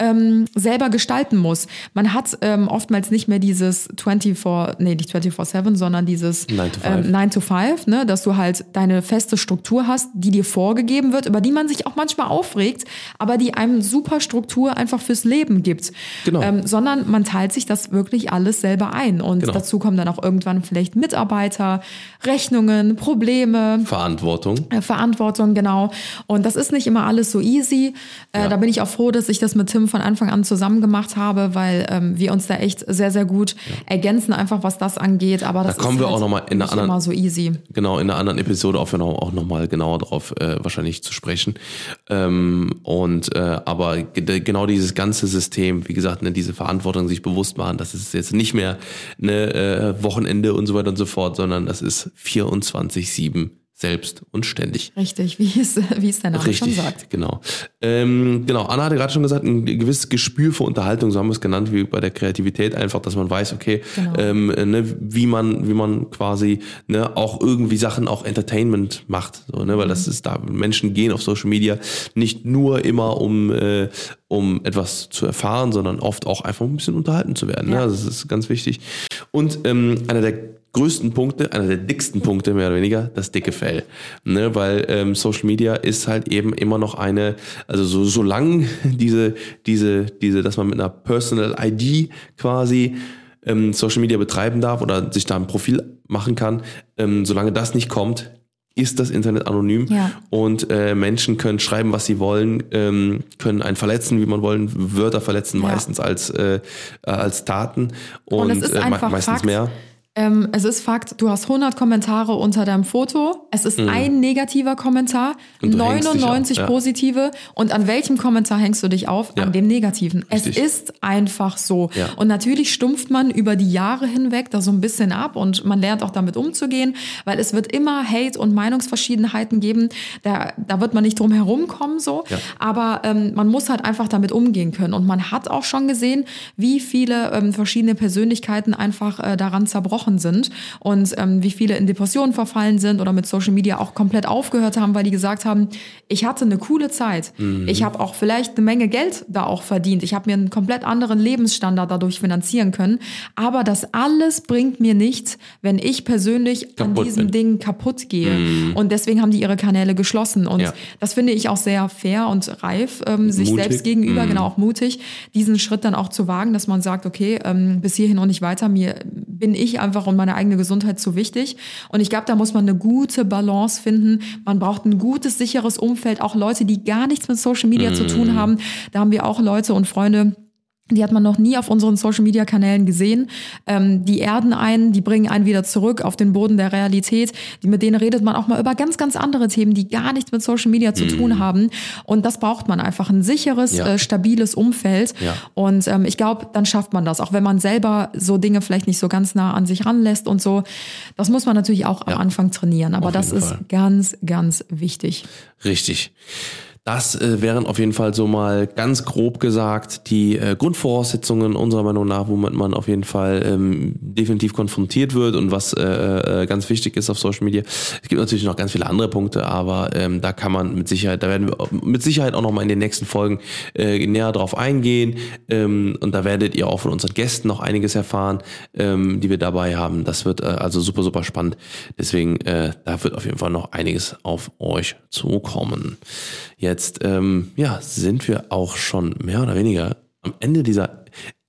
ähm, selber gestalten muss. Man hat ähm, oftmals nicht mehr dieses 24, nee, nicht 24-7, sondern dieses 9 to 5. ähm, 9 to 5, ne, dass du halt deine feste Struktur hast, die dir vorgegeben wird, über die man sich auch manchmal aufregt, aber die einem super Struktur einfach fürs Leben gibt. Genau. Ähm, sondern man teilt sich das wirklich alles selber ein. Und Genau. dazu kommen dann auch irgendwann vielleicht Mitarbeiter, Rechnungen, Probleme. Verantwortung. Äh, Verantwortung, genau. Und das ist nicht immer alles so easy. Äh, Ja. Da bin ich auch froh, dass ich das mit Tim von Anfang an zusammen gemacht habe, weil ähm, wir uns da echt sehr, sehr gut ergänzen, einfach was das angeht. Aber das kommen ist wir halt auch noch mal in einer nicht anderen- immer so easy. Genau, in einer anderen Episode auch, noch, auch nochmal genauer drauf äh, wahrscheinlich zu sprechen. Ähm, und äh, aber ge- genau dieses ganze System, wie gesagt, ne, diese Verantwortung sich bewusst machen, das ist jetzt nicht mehr eine äh, Wochenende und so weiter und so fort, sondern das ist 24-7 selbst und ständig. Richtig, wie es, wie es der Name schon Richtig, sagt. genau. Ähm, genau, Anna hatte gerade schon gesagt, ein gewisses Gespür für Unterhaltung, so haben wir es genannt, wie bei der Kreativität, einfach, dass man weiß, okay, Genau. ähm, ne, wie man, wie man quasi ne, auch irgendwie Sachen, auch Entertainment macht, so, ne, weil Mhm. das ist da, Menschen gehen auf Social Media nicht nur immer um, äh, um etwas zu erfahren, sondern oft auch einfach ein bisschen unterhalten zu werden. Ne? Ja. Also das ist ganz wichtig. Und ähm, einer der größten Punkte, einer der dicksten Punkte mehr oder weniger, das dicke Fell. Ne? Weil ähm, Social Media ist halt eben immer noch eine, also so solange diese, diese, diese, dass man mit einer Personal ID quasi ähm, Social Media betreiben darf oder sich da ein Profil machen kann, ähm, solange das nicht kommt, ist das Internet anonym Ja. und äh, Menschen können schreiben, was sie wollen, ähm, können einen verletzen, wie man wollen, Wörter verletzen Ja. meistens als äh, als Taten und, Und äh, meistens Fakt. mehr. Ähm, es ist Fakt, du hast 100 Kommentare unter deinem Foto. Es ist ein negativer Kommentar, Mhm. Und du hängst dich 99 auf, ja. positive. Und an welchem Kommentar hängst du dich auf? Ja. An dem negativen. Richtig. Es ist einfach so. Ja. Und natürlich stumpft man über die Jahre hinweg da so ein bisschen ab und man lernt auch damit umzugehen, weil es wird immer Hate und Meinungsverschiedenheiten geben. Da, da wird man nicht drum herum kommen so. Aber ähm, man muss halt einfach damit umgehen können. Und man hat auch schon gesehen, wie viele ähm, verschiedene Persönlichkeiten einfach äh, daran zerbrochen sind und ähm, wie viele in Depressionen verfallen sind oder mit Social Media auch komplett aufgehört haben, weil die gesagt haben, ich hatte eine coole Zeit. Ich habe auch vielleicht eine Menge Geld da auch verdient. Ich habe mir einen komplett anderen Lebensstandard dadurch finanzieren können. Aber das alles bringt mir nichts, wenn ich persönlich an Kaputt diesem bin. Ding kaputt gehe. Und deswegen haben die ihre Kanäle geschlossen. Und Ja. das finde ich auch sehr fair und reif, ähm, sich Mutig. selbst gegenüber, genau auch mutig, diesen Schritt dann auch zu wagen, dass man sagt, okay, ähm, bis hierhin und nicht weiter, mir bin ich einfach und meine eigene Gesundheit zu wichtig. Und ich glaube, da muss man eine gute Balance finden. Man braucht ein gutes, sicheres Umfeld, auch Leute, die gar nichts mit Social Media zu tun haben. Da haben wir auch Leute und Freunde, die hat man noch nie auf unseren Social-Media-Kanälen gesehen. Ähm, die erden einen, die bringen einen wieder zurück auf den Boden der Realität. Die, mit denen redet man auch mal über ganz, ganz andere Themen, die gar nichts mit Social Media zu tun haben. Und das braucht man einfach, ein sicheres, Mhm. Ja. äh, stabiles Umfeld. Ja. Und ähm, ich glaube, dann schafft man das, auch wenn man selber so Dinge vielleicht nicht so ganz nah an sich ranlässt und so. Das muss man natürlich auch Ja. am Anfang trainieren. Aber das jeden ist Fall. ganz, ganz wichtig. Richtig. Das äh, wären auf jeden Fall so mal ganz grob gesagt die äh, Grundvoraussetzungen unserer Meinung nach, womit man auf jeden Fall ähm, definitiv konfrontiert wird und was äh, äh, ganz wichtig ist auf Social Media. Es gibt natürlich noch ganz viele andere Punkte, aber ähm, da kann man mit Sicherheit, da werden wir mit Sicherheit auch noch mal in den nächsten Folgen äh, näher drauf eingehen ähm, und da werdet ihr auch von unseren Gästen noch einiges erfahren, ähm, die wir dabei haben. Das wird äh, also super super spannend. Deswegen äh, da wird auf jeden Fall noch einiges auf euch zukommen. Jetzt ähm, ja, sind wir auch schon mehr oder weniger am Ende dieser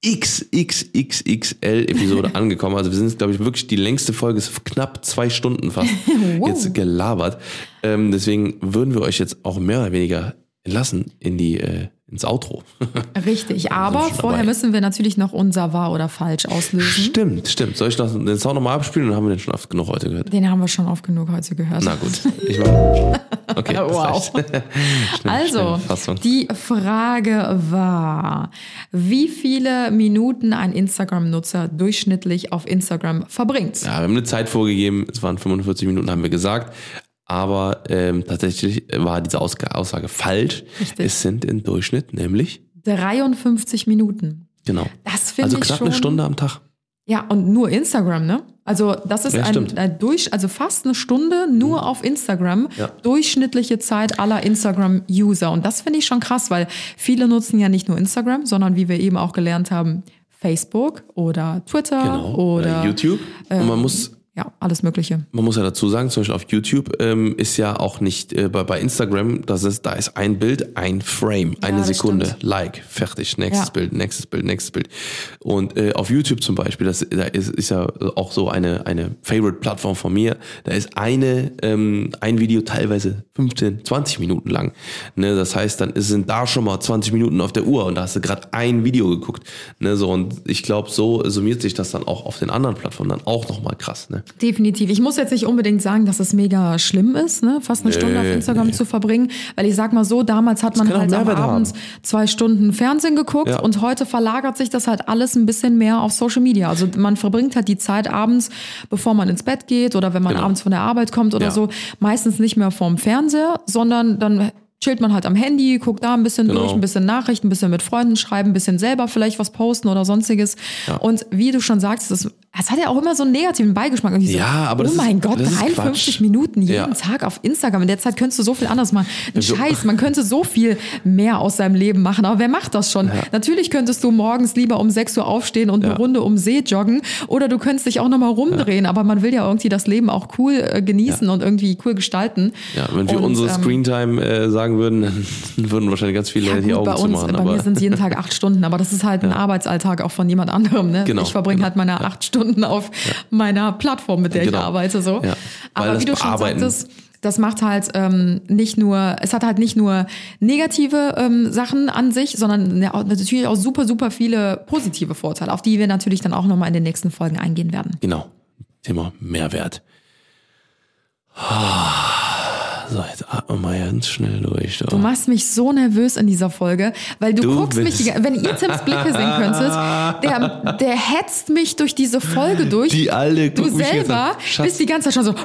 XXXXL-Episode angekommen. Also wir sind, glaube ich, wirklich die längste Folge, ist knapp zwei Stunden fast Wow. jetzt gelabert. Ähm, deswegen würden wir euch jetzt auch mehr oder weniger entlassen in die, äh, ins Outro. Richtig, aber vorher dabei. müssen wir natürlich noch unser wahr oder falsch auslösen. stimmt, stimmt. Soll ich noch den Sound nochmal abspielen oder haben wir den schon oft genug heute gehört? Den haben wir schon oft genug heute gehört. Na gut. Ich mach, okay, Wow. Schnell- Also, Schnellfassung. die Frage war, wie viele Minuten ein Instagram-Nutzer durchschnittlich auf Instagram verbringt? Ja, wir haben eine Zeit vorgegeben, es waren 45 Minuten, haben wir gesagt. Aber ähm, tatsächlich war diese Aussage falsch. Richtig. Es sind im Durchschnitt nämlich, 53 Minuten. genau. Das finde Also ich knapp schon. eine Stunde am Tag. Ja, und nur Instagram, ne? Also das ist Ja, ein, ein durch, also fast eine Stunde nur auf Instagram. Ja. Durchschnittliche Zeit aller Instagram-User. Und das finde ich schon krass, weil viele nutzen ja nicht nur Instagram, sondern wie wir eben auch gelernt haben, Facebook oder Twitter Genau. oder Äh, YouTube. Und man muss ja, alles Mögliche. Man muss ja dazu sagen, zum Beispiel auf YouTube ähm, ist ja auch nicht äh, bei, bei Instagram, das ist, da ist ein Bild, ein Frame, eine das Sekunde, stimmt. Like, fertig, nächstes Ja. Bild, nächstes Bild, nächstes Bild. Und äh, auf YouTube zum Beispiel, das da ist, ist ja auch so eine, eine Favorite-Plattform von mir, da ist eine, ähm, ein Video teilweise 15, 20 Minuten lang. Ne, das heißt, dann sind da schon mal 20 Minuten auf der Uhr und da hast du gerade ein Video geguckt. Ne, so, und ich glaube, so summiert sich das dann auch auf den anderen Plattformen dann auch nochmal krass. Ne? Definitiv. Ich muss jetzt nicht unbedingt sagen, dass es mega schlimm ist, ne? fast eine Nee, Stunde auf Instagram nee. zu verbringen, weil ich sag mal so, damals hat man kann auch halt am Abend haben. zwei Stunden Fernsehen geguckt Ja. und heute verlagert sich das halt alles ein bisschen mehr auf Social Media. Also man verbringt halt die Zeit abends, bevor man ins Bett geht oder wenn man Genau. abends von der Arbeit kommt oder Ja. so, meistens nicht mehr vorm Fernseher, sondern dann chillt man halt am Handy, guckt da ein bisschen Genau. durch, ein bisschen Nachrichten, ein bisschen mit Freunden schreiben, ein bisschen selber vielleicht was posten oder sonstiges. Und wie du schon sagst, das, es hat ja auch immer so einen negativen Beigeschmack. Irgendwie so, Ja, aber oh das ist- mein Gott, das ist 53 Quatsch. Minuten jeden Ja. Tag auf Instagram. In der Zeit könntest du so viel anderes machen. Ein So- Scheiß, man könnte so viel mehr aus seinem Leben machen. Aber wer macht das schon? Natürlich könntest du morgens lieber um 6 Uhr aufstehen und eine Ja. Runde um See joggen. Oder du könntest dich auch nochmal rumdrehen. Aber man will ja irgendwie das Leben auch cool äh, genießen und irgendwie cool gestalten. Ja, wenn wir Und, unsere ähm, Screentime äh, sagen würden, dann würden wahrscheinlich ganz viele Ja, die gut, Augen bei uns, zumachen. bei mir sind es jeden Tag acht Stunden, aber das ist halt ein Arbeitsalltag auch von jemand anderem. Ne? Genau, ich verbringe genau. halt meine acht Stunden auf meiner Plattform, mit der Genau. ich arbeite. So. Ja, Aber wie du schon sagtest, das macht halt ähm, nicht nur, es hat halt nicht nur negative ähm, Sachen an sich, sondern ja, natürlich auch super, super viele positive Vorteile, auf die wir natürlich dann auch nochmal in den nächsten Folgen eingehen werden. genau, Thema Mehrwert. Ah, So, jetzt atmen wir mal ganz schnell durch. Du machst mich so nervös in dieser Folge, weil du, Du guckst mich, wenn ihr Tims Blicke sehen könntet, der, der hetzt mich durch diese Folge durch. Die Alte Du selber bist die ganze Zeit schon so.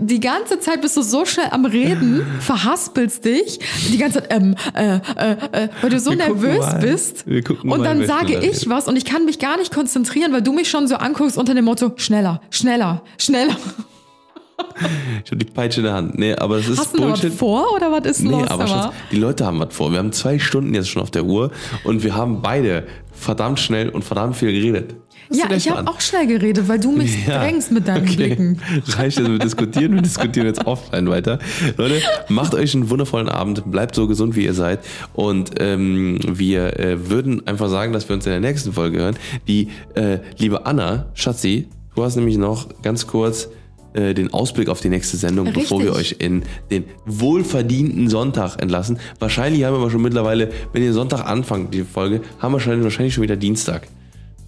Die ganze Zeit bist du so schnell am Reden, verhaspelst dich, die ganze Zeit, ähm, äh, äh, äh, weil du so Wir nervös bist. Wir gucken und dann sage ich was und ich kann mich gar nicht konzentrieren, weil du mich schon so anguckst unter dem Motto, schneller, schneller, schneller. Ich habe die Peitsche in der Hand. Nee, aber das ist Hast du noch was Bullshit. vor oder was ist Nee, los? aber Schatz, die Leute haben was vor. Wir haben zwei Stunden jetzt schon auf der Uhr und wir haben beide verdammt schnell und verdammt viel geredet. Du Ja, ich habe auch schnell geredet, weil du mich Ja. drängst mit deinen Okay. Blicken. Reicht jetzt, wir diskutieren, wir diskutieren jetzt offline weiter. Leute, macht euch einen wundervollen Abend, bleibt so gesund, wie ihr seid. Und ähm, wir äh, würden einfach sagen, dass wir uns in der nächsten Folge hören. Die äh, liebe Anna, Schatzi, du hast nämlich noch ganz kurz äh, den Ausblick auf die nächste Sendung, Richtig. bevor wir euch in den wohlverdienten Sonntag entlassen. Wahrscheinlich haben wir aber schon mittlerweile, wenn ihr Sonntag anfangt, die Folge, haben wir wahrscheinlich, wahrscheinlich schon wieder Dienstag.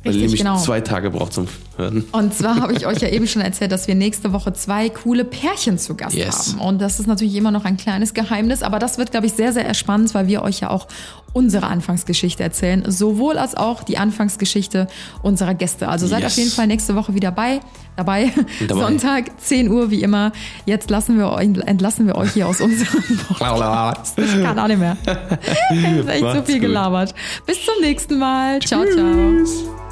Weil Richtig, nämlich genau. zwei Tage braucht zum Hören. Und zwar habe ich euch ja eben schon erzählt, dass wir nächste Woche zwei coole Pärchen zu Gast Yes. haben. Und das ist natürlich immer noch ein kleines Geheimnis, aber das wird, glaube ich, sehr, sehr spannend, weil wir euch ja auch unsere Anfangsgeschichte erzählen, sowohl als auch die Anfangsgeschichte unserer Gäste. Also seid Yes. auf jeden Fall nächste Woche wieder bei, dabei. Dabei. Sonntag, 10 Uhr, wie immer. Jetzt lassen wir euch, entlassen wir euch hier aus unserem Podcast. Ich kann auch nicht mehr. Ich habe echt so Macht's viel gut. gelabert. Bis zum nächsten Mal. Ciao, ciao.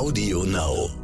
Audio Now.